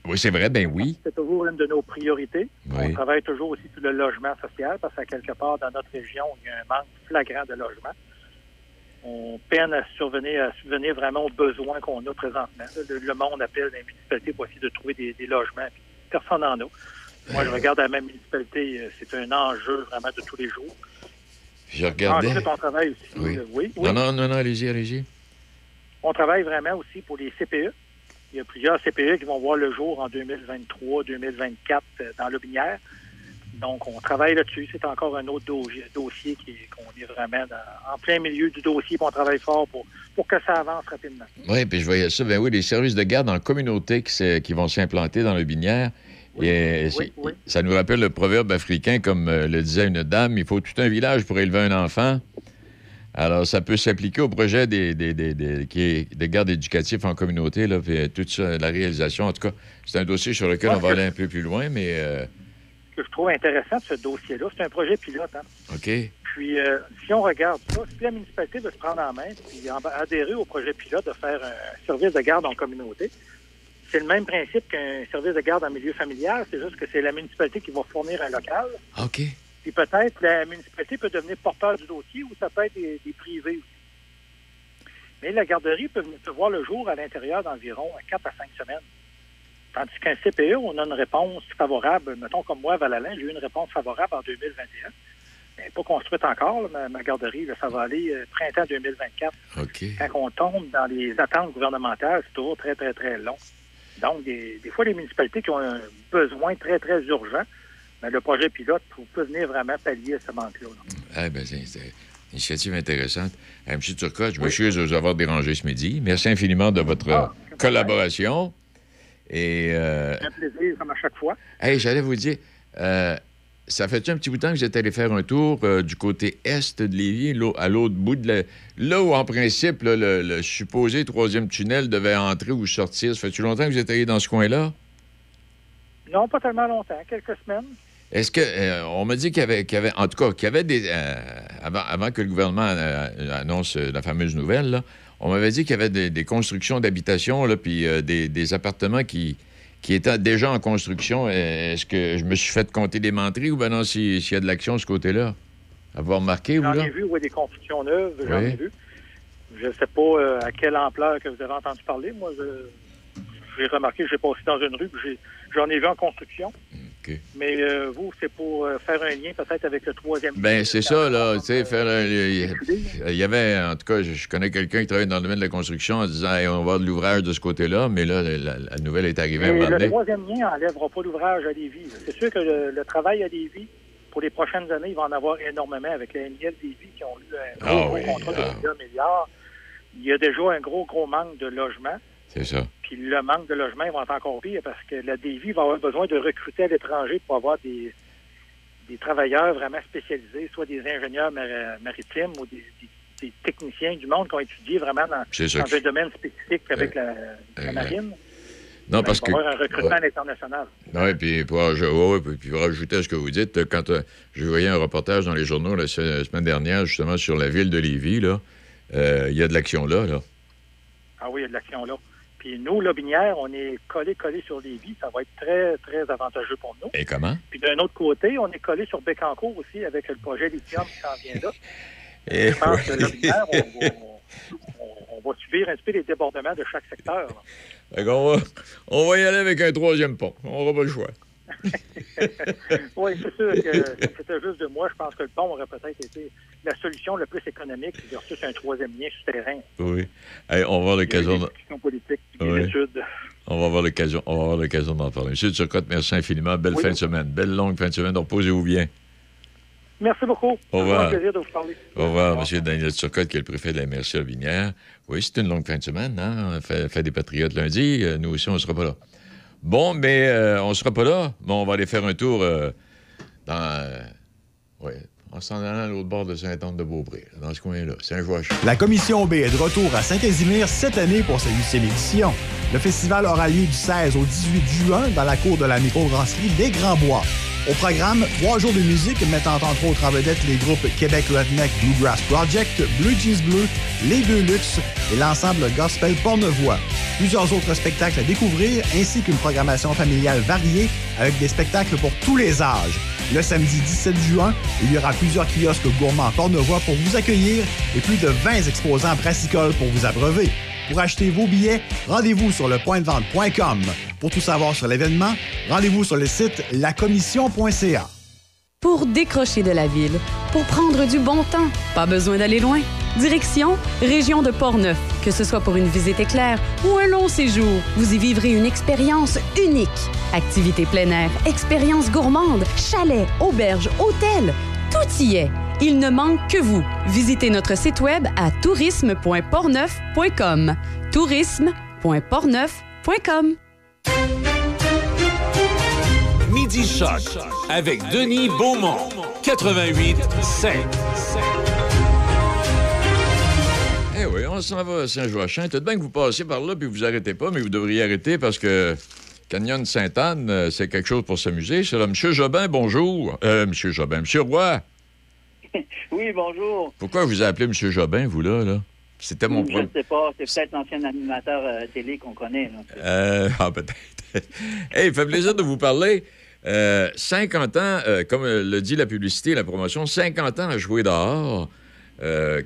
Oui, c'est vrai, ben oui. C'est toujours une de nos priorités. Oui. On travaille toujours aussi sur le logement social parce qu'à quelque part dans notre région, il y a un manque flagrant de logement. On peine à survenir, à subvenir vraiment aux besoins qu'on a présentement. Le, le monde appelle les municipalités pour essayer de trouver des, des logements. puis personne n'en a. Moi, je regarde à ma municipalité, euh, c'est un enjeu vraiment de tous les jours. Je regardais. Ensuite, on travaille aussi. Oui. euh, oui, oui. Non, non, non, non, allez-y, allez-y. On travaille vraiment aussi pour les CPE. Il y a plusieurs CPE qui vont voir le jour en 2023, 2024 euh, dans Lobinière. Donc, on travaille là-dessus. C'est encore un autre dossier, qu'on est vraiment dans- en plein milieu du dossier, puis on travaille fort pour, pour que ça avance rapidement. Oui, puis je voyais ça. Ben oui, les services de garde en communauté qui, vont s'implanter dans le binière. Et Ça nous rappelle le proverbe africain, comme euh, le disait une dame, il faut tout un village pour élever un enfant. Alors, ça peut s'appliquer au projet des, des, des, des- gardes éducatifs en communauté, là, puis euh, toute ça, la réalisation. En tout cas, c'est un dossier sur lequel on va aller un peu plus loin, mais euh, Ce que je trouve intéressant de ce dossier-là, c'est un projet pilote. Hein? OK. Puis, euh, si on regarde ça, si la municipalité veut se prendre en main puis en- adhérer au projet pilote de faire un service de garde en communauté, c'est le même principe qu'un service de garde en milieu familial. C'est juste que c'est la municipalité qui va fournir un local. OK. Peut-être la municipalité peut devenir porteur du dossier ou ça peut être des, des privés aussi. Mais la garderie peut, peut voir le jour à l'intérieur d'environ 4 à 5 semaines. Tandis qu'un CPE, on a une réponse favorable. Mettons comme moi, Valalin, j'ai eu une réponse favorable en 2021. Elle n'est pas construite encore, là, ma, ma garderie. là, ça va aller euh, printemps 2024. OK. Quand on tombe dans les attentes gouvernementales, c'est toujours très, très, très long. Donc, des, des fois, les municipalités qui ont un besoin très, très urgent, mais le projet pilote peut- venir vraiment pallier à ce manque-là. là. Eh ben, c'est une initiative intéressante. Eh, M. Turcotte, je m'excuse de vous avoir dérangé ce midi. Merci infiniment de votre Ah, euh, collaboration. Et, euh, un plaisir, comme à chaque fois. hey, j'allais vous dire, euh, ça fait un petit bout de temps que vous êtes allé faire un tour euh, du côté est de Lévis, à l'autre bout de la... Là où, en principe, là, le, le supposé troisième tunnel devait entrer ou sortir. Ça fait-tu longtemps que vous êtes allé dans ce coin-là? Non, pas tellement longtemps, quelques semaines. Est-ce que euh, on m'a dit qu'il y avait, qu'il y avait- en tout cas, qu'il y avait des euh, avant, avant que le gouvernement euh, annonce la fameuse nouvelle, là, on m'avait dit qu'il y avait des, des constructions d'habitation là, puis des, des appartements qui qui étaient déjà en construction. Est-ce que je me suis fait compter des menteries ou ben non si- s'il y a de l'action de ce côté-là, avoir marqué ou J'en là? ai vu, oui, des constructions neuves, j'en ai vu. Je ne sais pas à quelle ampleur que vous avez entendu parler. Moi, je- j'ai remarqué, j'ai passé dans une rue, puis j'ai- j'en ai vu en construction. Mais euh, vous, c'est pour euh, faire un lien peut-être avec le troisième. Ben, c'est ça, là. Tu sais, faire. un- Il y avait, en tout cas, je, connais quelqu'un qui travaille dans le domaine de la construction en disant, Hey, on va avoir de l'ouvrage de ce côté-là, mais là, la, la nouvelle est arrivée à un le troisième lien n'enlèvera pas l'ouvrage à Lévis. C'est sûr que le, le travail à Lévis, pour les prochaines années, il va en avoir énormément avec la NIL Lévis qui ont eu un gros, Ah gros oui, contrat ah. de plusieurs milliards. Il y a déjà un gros, gros manque de logements. C'est ça. Puis le manque de logements va être encore pire parce que la Davy va avoir besoin de recruter à l'étranger pour avoir des, des travailleurs vraiment spécialisés, soit des ingénieurs mar- maritimes ou des, des- des techniciens du monde qui ont étudié vraiment dans, dans un domaine spécifique avec la, marine. Non, parce que. avoir un recrutement Ouais. l'international. Oui, puis pour, ouais, puis- pour ajouter à ce que vous dites, quand euh, je voyais un reportage dans les journaux la semaine dernière, justement, sur la ville de Lévis, là, euh, il y a de l'action là, là. Ah oui, il y a de l'action là. Puis nous, Lobinière, on est collé collé sur Lévis. Ça va être très, très avantageux pour nous. Et comment? Puis d'un autre côté, on est collé sur Bécancourt aussi avec le projet lithium qui s'en vient là. Et (laughs) Je pense que oui. Lobinière, on, va- on- on va subir un petit peu les débordements de chaque secteur. là. Va, on va y aller avec un troisième pont. On n'aura pas le choix. (laughs) oui, c'est sûr que si c'était juste de moi, je pense que le pont aurait peut-être été la solution la plus économique versus un troisième lien souterrain. Oui. Hey, on va avoir l'occasion. Politiques, Oui. On va avoir l'occasion, on va avoir l'occasion d'en parler. Monsieur Turcotte, merci infiniment. Belle Oui. fin de semaine. Belle longue fin de semaine. Reposez-vous bien. Merci beaucoup. Au revoir. Un plaisir de vous parler. Au revoir, M. Daniel Turcotte, qui est le préfet de la MRC à Vinière. Oui, c'est une longue fin de semaine, hein? Fait, fait des patriotes lundi. Euh, nous aussi, on ne sera pas là. Bon, mais euh, on ne sera pas là. Bon, on va aller faire un tour euh, dans. euh, ouais, en s'en allant à l'autre bord de Saint-Anne-de-Beaupré, dans ce coin-là. Saint-Joachim. La Commission B est de retour à Saint-Casimir cette année pour sa huitième édition. Le festival aura lieu du 16 au 18 juin dans la cour de la microbrasserie Les Grands Bois. Au programme, trois jours de musique mettant entre autres en vedette les groupes Québec Redneck Bluegrass Project, Blue Jeans Bleu, Les Deux Luxe et l'ensemble gospel Pornevoix. Plusieurs autres spectacles à découvrir ainsi qu'une programmation familiale variée avec des spectacles pour tous les âges. Le samedi 17 juin, il y aura plusieurs kiosques gourmands Pornevoix pour vous accueillir et plus de 20 exposants brassicoles pour vous abreuver. Pour acheter vos billets, rendez-vous sur lepointdevente.com. Pour tout savoir sur l'événement, rendez-vous sur le site lacommission.ca. Pour décrocher de la ville, pour prendre du bon temps, pas besoin d'aller loin. Direction Région de Portneuf. Que ce soit pour une visite éclair ou un long séjour, vous y vivrez une expérience unique. Activités plein air, expériences gourmandes, chalets, auberges, hôtels, tout y est. Il ne manque que vous. Visitez notre site web à tourisme.portneuf.com. tourisme.portneuf.com. Midi Choc avec Denis Beaumont. 88 5. Eh oui, on s'en va à Saint-Joachim. Peut-être bien que vous passez par là puis vous arrêtez pas, mais vous devriez arrêter parce que Canyon Sainte-Anne, euh, c'est quelque chose pour s'amuser. C'est là. Monsieur Jobin, bonjour. Euh, Monsieur Jobin. Monsieur Roy. (laughs) Oui, bonjour. Pourquoi vous appelez Monsieur Jobin, vous, là? là? C'était mon Je ne sais pas, c'est peut-être l'ancien animateur euh, télé qu'on connaît. là. Euh, ah, peut-être. (laughs) hey, fait plaisir de vous parler. Euh, 50 ans, euh, comme euh, le dit la publicité, la promotion, 50 ans à jouer dehors.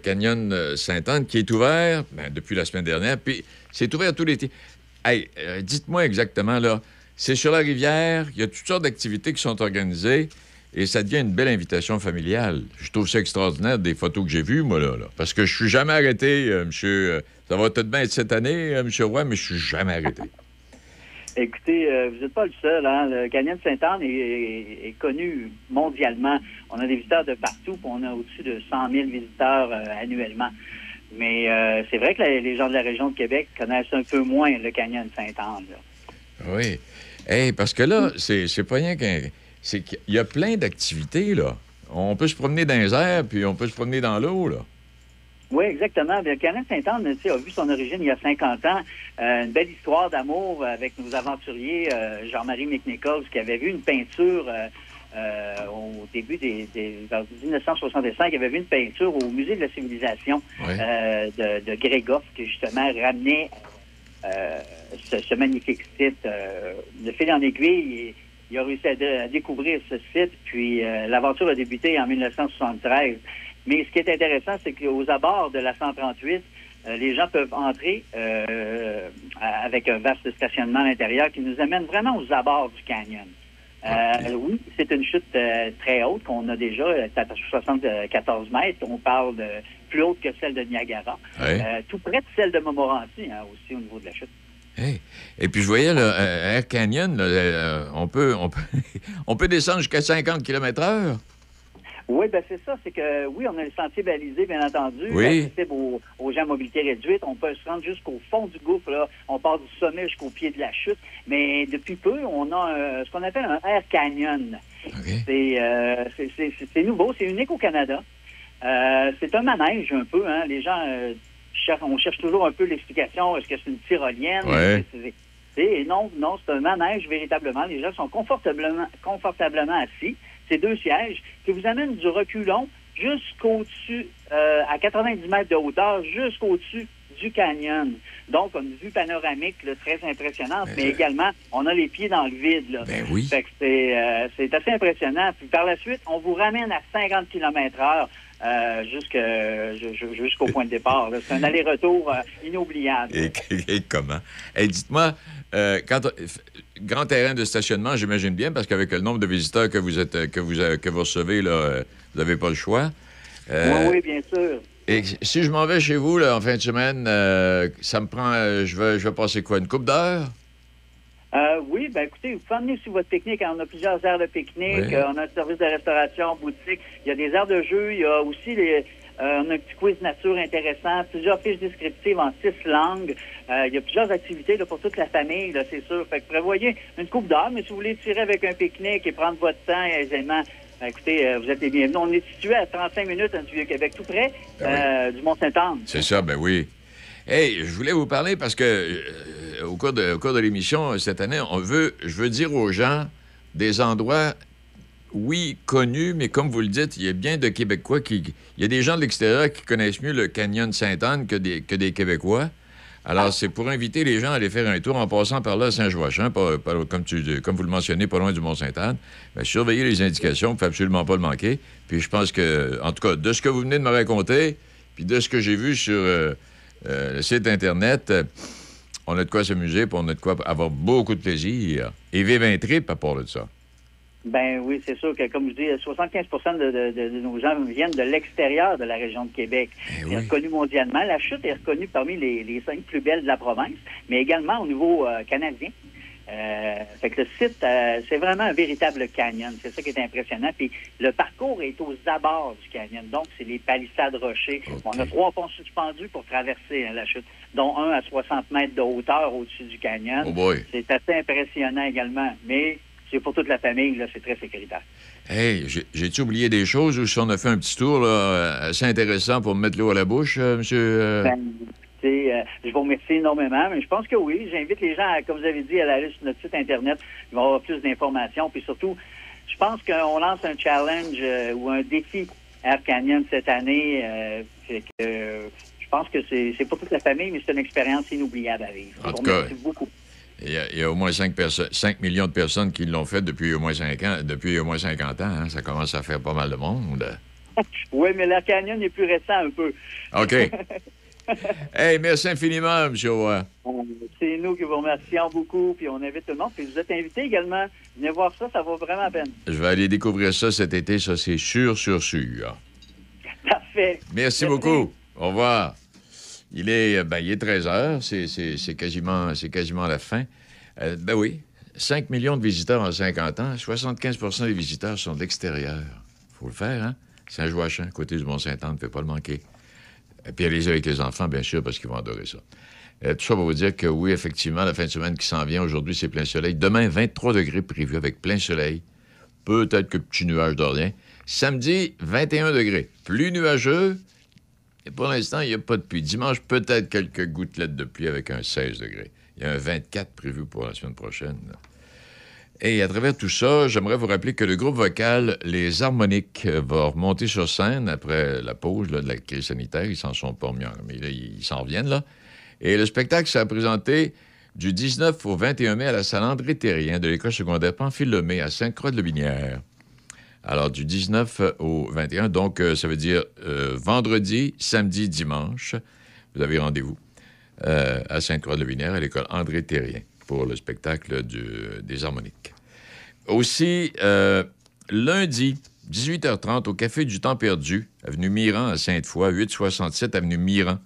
Canyon Sainte-Anne, qui est ouvert ben, depuis la semaine dernière, puis c'est ouvert tout l'été. Hey, dites-moi exactement, là, c'est sur la rivière, il y a toutes sortes d'activités qui sont organisées, et ça devient une belle invitation familiale. Je trouve ça extraordinaire, des photos que j'ai vues, moi, là, là. parce que je suis jamais arrêté, euh, monsieur... euh, ça va peut-être bien être cette année, euh, monsieur Roy, mais je suis jamais arrêté. (laughs) Écoutez, vous n'êtes pas le seul. Hein? Le Canyon de Sainte-Anne est, est- est connu mondialement. On a des visiteurs de partout, puis on a au-dessus de 100 000 visiteurs annuellement. Mais c'est vrai que la- les gens de la région de Québec connaissent un peu moins le Canyon de Sainte-Anne. Oui. Hey, parce que là, c'est pas rien qu'un. C'est qu'il y a plein d'activités, là. On peut se promener dans les airs, puis on peut se promener dans l'eau, là. Oui, exactement. Le sais, a vu son origine il y a 50 ans. Euh, une belle histoire d'amour avec nos aventuriers, euh, Jean-Marie McNichols, qui avait vu une peinture euh, au début des, des vers 1965. Il avait vu une peinture au Musée de la Civilisation de, de Grégoff, qui justement ramenait ce, ce magnifique site. De fil en aiguille, il, a réussi à, dé- à découvrir ce site, puis euh, l'aventure a débuté en 1973. Mais ce qui est intéressant, c'est qu'aux abords de la 138, euh, les gens peuvent entrer euh, avec un vaste stationnement à l'intérieur qui nous amène vraiment aux abords du canyon. Oui, c'est une chute très haute qu'on a déjà, à 74 mètres. On parle de plus haute que celle de Niagara. Tout près de celle de Montmorency hein, aussi au niveau de la chute. Hey. Et puis, je voyais, là, euh, Air Canyon, là, euh, on, peut, on, peut, (laughs) on peut descendre jusqu'à 50 km/h. Oui, ben c'est ça. C'est que oui, on a le sentier balisé, bien entendu, Oui. accessible aux, aux gens à mobilité réduite. On peut se rendre jusqu'au fond du gouffre. Là. On part du sommet jusqu'au pied de la chute. Mais depuis peu, on a un- ce qu'on appelle un air canyon. C'est euh, c'est- c'est- c'est- c'est nouveau, c'est unique au Canada. Euh, c'est un manège un peu. Hein. Les gens, euh, on cherche toujours un peu l'explication. Est-ce que c'est une tyrolienne? Ouais. Et non, non, c'est un manège véritablement. Les gens sont confortablement, confortablement assis. C'est deux sièges qui vous amènent du reculon jusqu'au-dessus, euh, à 90 mètres de hauteur, jusqu'au-dessus du canyon. Donc, on a une vue panoramique là, très impressionnante, mais également, on a les pieds dans le vide. Là. Ben oui. Fait que c'est, euh, c'est assez impressionnant. Puis par la suite, on vous ramène à 50 km heure euh, jusqu'au point de départ. C'est un aller-retour euh, inoubliable. Et, et comment? Hey, dites-moi, euh, quand, grand terrain de stationnement, j'imagine bien, parce qu'avec le nombre de visiteurs que vous, êtes, que vous, que vous recevez, là, vous n'avez pas le choix. Oui, oui, bien sûr. Et si je m'en vais chez vous là, en fin de semaine, ça me prend. je, vais, je vais passer quoi? Une coupe d'heure? Euh, oui, ben écoutez, vous pouvez emmener aussi votre pique-nique. On a plusieurs aires de pique-nique, Oui. euh, on a un service de restauration, boutique, il y a des aires de jeu, il y a aussi les, euh, on a un petit quiz nature intéressant, plusieurs fiches descriptives en six langues. Euh, il y a plusieurs activités là, pour toute la famille, là, c'est sûr. Fait que prévoyez une coupe d'heure, mais si vous voulez tirer avec un pique-nique et prendre votre temps aisément, ben, écoutez, euh, vous êtes les bienvenus. On est situé à 35 minutes du Vieux-Québec, tout près euh, du Mont-Saint-Anne. C'est ça, ben oui. Hey, je voulais vous parler parce que euh, au cours de, de l'émission euh, cette année, on veut, je veux dire aux gens des endroits, oui, connus, mais comme vous le dites, il y a bien de Québécois qui. Il y a des gens de l'extérieur qui connaissent mieux le canyon Sainte-Anne que des, Québécois. Alors, c'est pour inviter les gens à aller faire un tour en passant par là pas- comme, tu, comme vous le mentionnez, pas loin du Mont-Sainte-Anne. Ben, surveillez les indications, il ne faut absolument pas le manquer. Puis je pense que, en tout cas, de ce que vous venez de me raconter, puis de ce que j'ai vu sur euh, le site Internet, euh, on a de quoi s'amuser, puis on a de quoi avoir beaucoup de plaisir. Et vivre un trip à part de ça. Ben oui, c'est sûr que, comme je dis, 75 de, de- de- nos gens viennent de l'extérieur de la région de Québec. c'est reconnu mondialement. La chute est reconnue parmi les, les cinq plus belles de la province, mais également au niveau euh, canadien. Euh, fait que le site, euh, c'est vraiment un véritable canyon. C'est ça qui est impressionnant. Puis le parcours est aux abords du canyon. Donc, c'est les palissades rochers. On a trois ponts suspendus pour traverser hein, la chute, dont un à 60 mètres de hauteur au-dessus du canyon. Oh. C'est assez impressionnant également. Mais c'est pour toute la famille, là, c'est très sécuritaire. Hey, j'ai- j'ai-tu oublié des choses ou si on a fait un petit tour là, euh, assez intéressant pour me mettre l'eau à la bouche, euh, monsieur? Ben, euh, je vous remercie énormément, mais je pense que oui. J'invite les gens, à, comme vous avez dit, à aller sur notre site Internet. Ils vont avoir plus d'informations. Puis surtout, je pense qu'on lance un challenge euh, ou un défi Air Canyon cette année. euh, fait que, euh, je pense que c'est c'est pour toute la famille, mais c'est une expérience inoubliable à vivre. En tout cas, beaucoup. Il y, a, il y a au moins 5, 5 millions de personnes qui l'ont fait depuis au moins 5 ans, depuis au moins 50 ans. hein. Ça commence à faire pas mal de monde. (laughs) Oui, mais l'Air Canyon est plus récent un peu. OK. (laughs) (laughs) hey, merci infiniment, M. Roy. Euh, C'est nous qui vous remercions beaucoup, puis on invite tout le monde. Puis vous êtes invités également. Venez voir ça, ça vaut vraiment la peine. Je vais aller découvrir ça cet été, ça c'est sûr, sûr, sûr. (laughs) Parfait. Merci beaucoup. Au revoir. Il est, ben, il est 13 heures, c'est, c'est- c'est quasiment, c'est quasiment la fin. Euh, ben oui, 5 millions de visiteurs en 50 ans, 75% des visiteurs sont de l'extérieur. faut le faire, hein? Saint-Joachim, côté du Mont-Saint-Anne, ne fait pas le manquer. Et puis allez-y avec les enfants, bien sûr, parce qu'ils vont adorer ça. Euh, tout ça pour vous dire que oui, effectivement, la fin de semaine qui s'en vient, aujourd'hui, c'est plein soleil. Demain, 23 degrés prévus avec plein soleil. Peut-être que petit nuage de. Samedi, 21 degrés. Plus nuageux. Et pour l'instant, il n'y a pas de pluie. Dimanche, peut-être quelques gouttelettes de pluie avec un 16 degrés. Il y a un 24 prévu pour la semaine prochaine. Et à travers tout ça, j'aimerais vous rappeler que le groupe vocal Les Harmoniques va remonter sur scène après la pause de la crise sanitaire. Ils s'en sont pas en- mais là, ils s'en reviennent, là. Et le spectacle s'est présenté du 19 au 21 mai à la salle André Terrien de l'école secondaire Pamphile-Lemay à Sainte-Croix-de-Lobinière. Alors, du 19 au 21, donc euh, ça veut dire euh, vendredi, samedi, dimanche. Vous avez rendez-vous euh, à Sainte-Croix-de-Lobinière à l'école André Terrien le spectacle des harmoniques. Aussi, euh, lundi, 18h30, au Café du Temps perdu, avenue Miran à Sainte-Foy, 867 avenue Miran.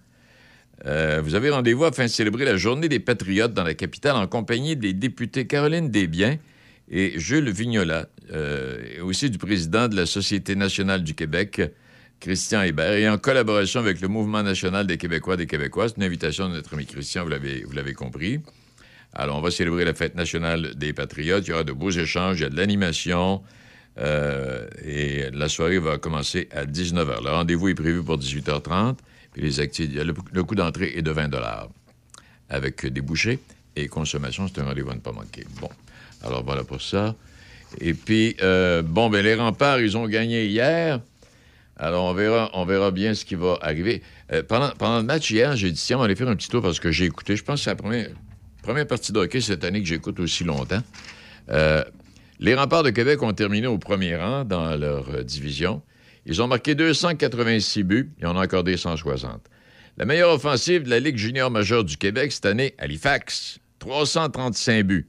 Euh, vous avez rendez-vous afin de célébrer la Journée des Patriotes dans la capitale en compagnie des députés Caroline Desbiens et Jules Vignola, euh, et aussi du président de la Société nationale du Québec, Christian Hébert, et en collaboration avec le Mouvement national des Québécois des Québécois. C'est une invitation de notre ami Christian, vous l'avez compris. Alors, on va célébrer la fête nationale des Patriotes. Il y aura de beaux échanges, il y a de l'animation. euh, et la soirée va commencer à 19h. Le rendez-vous est prévu pour 18h30. Puis les le, le coût d'entrée est de 20 Avec des bouchées et consommation, c'est un rendez-vous à ne pas manquer. Bon, alors voilà pour ça. Et puis, euh, bon, ben les remparts, ils ont gagné hier. Alors, on verra, on verra bien ce qui va arriver. Euh, pendant, pendant le match hier, j'ai dit, tiens, on va aller faire un petit tour parce que j'ai écouté. Je pense que c'est la première, première partie de hockey cette année que j'écoute aussi longtemps. Euh, les remparts de Québec ont terminé au premier rang dans leur euh, division. Ils ont marqué 286 buts et on a accordé 160. La meilleure offensive de la Ligue junior majeure du Québec cette année, Halifax, 335 buts.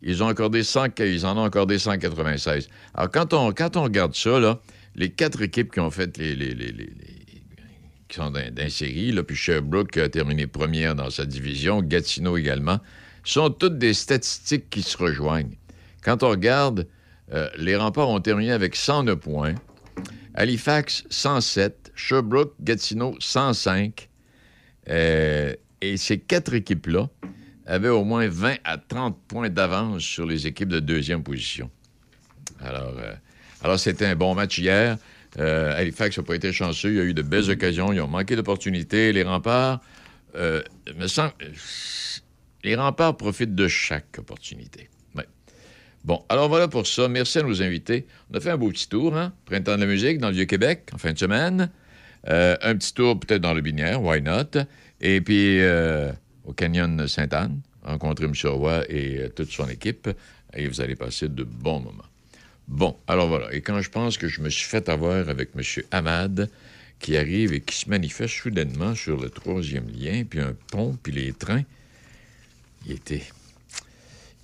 Ils, ont accordé 100, ils en ont accordé 196. Alors, quand on, quand on regarde ça, là, les quatre équipes qui ont fait les, les- les- qui sont dans, là, puis Sherbrooke a terminé première dans sa division, Gatineau également, sont toutes des statistiques qui se rejoignent. Quand on regarde, euh, les remparts ont terminé avec 109 points, Halifax 107, Sherbrooke, Gatineau 105. Euh, et ces quatre équipes-là avaient au moins 20 à 30 points d'avance sur les équipes de deuxième position. Alors, euh, alors c'était un bon match hier. Euh, Halifax n'a pas été chanceux. Il y a eu de belles occasions. Ils ont manqué d'opportunités. Les remparts, euh, semble, les remparts profitent de chaque opportunité. Bon, alors voilà pour ça. Merci à nos invités. On a fait un beau petit tour, hein? Printemps de la musique dans le Vieux-Québec, en fin de semaine. Euh, un petit tour peut-être dans le Binière, why not? Et puis euh, au Canyon Sainte-Anne, rencontrer M. Roy et euh, toute son équipe. Et vous allez passer de bons moments. Bon, alors voilà. Et quand je pense que je me suis fait avoir avec M. Hamad, qui arrive et qui se manifeste soudainement sur le troisième lien, puis un pont, puis les trains, il était,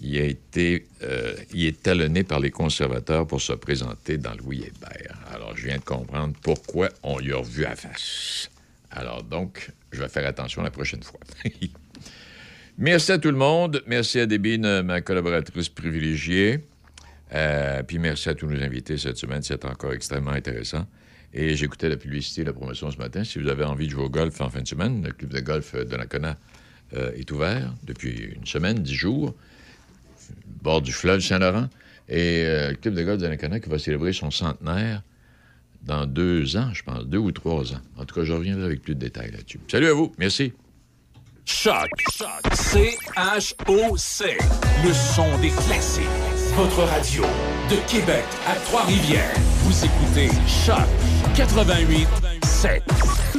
il a été, euh, il est talonné par les conservateurs pour se présenter dans Louis Hébert. Alors, je viens de comprendre pourquoi on lui a revu à face. Alors, donc, je vais faire attention la prochaine fois. (laughs) Merci à tout le monde. Merci à Débine, ma collaboratrice privilégiée. Euh, puis merci à tous nos invités cette semaine. C'est encore extrêmement intéressant. Et j'écoutais la publicité la promotion ce matin. Si vous avez envie de jouer au golf en fin de semaine, le club de golf de Nakona euh, est ouvert depuis une semaine, dix jours, bord du fleuve Saint-Laurent. Et euh, le club de golf de Nakona qui va célébrer son centenaire dans deux ans, je pense, deux ou trois ans. En tout cas, je reviendrai avec plus de détails là-dessus. Salut à vous. Merci. Choc. C-H-O-C. Le son des classiques. Votre radio de Québec à Trois-Rivières. Vous écoutez Choc 88 7.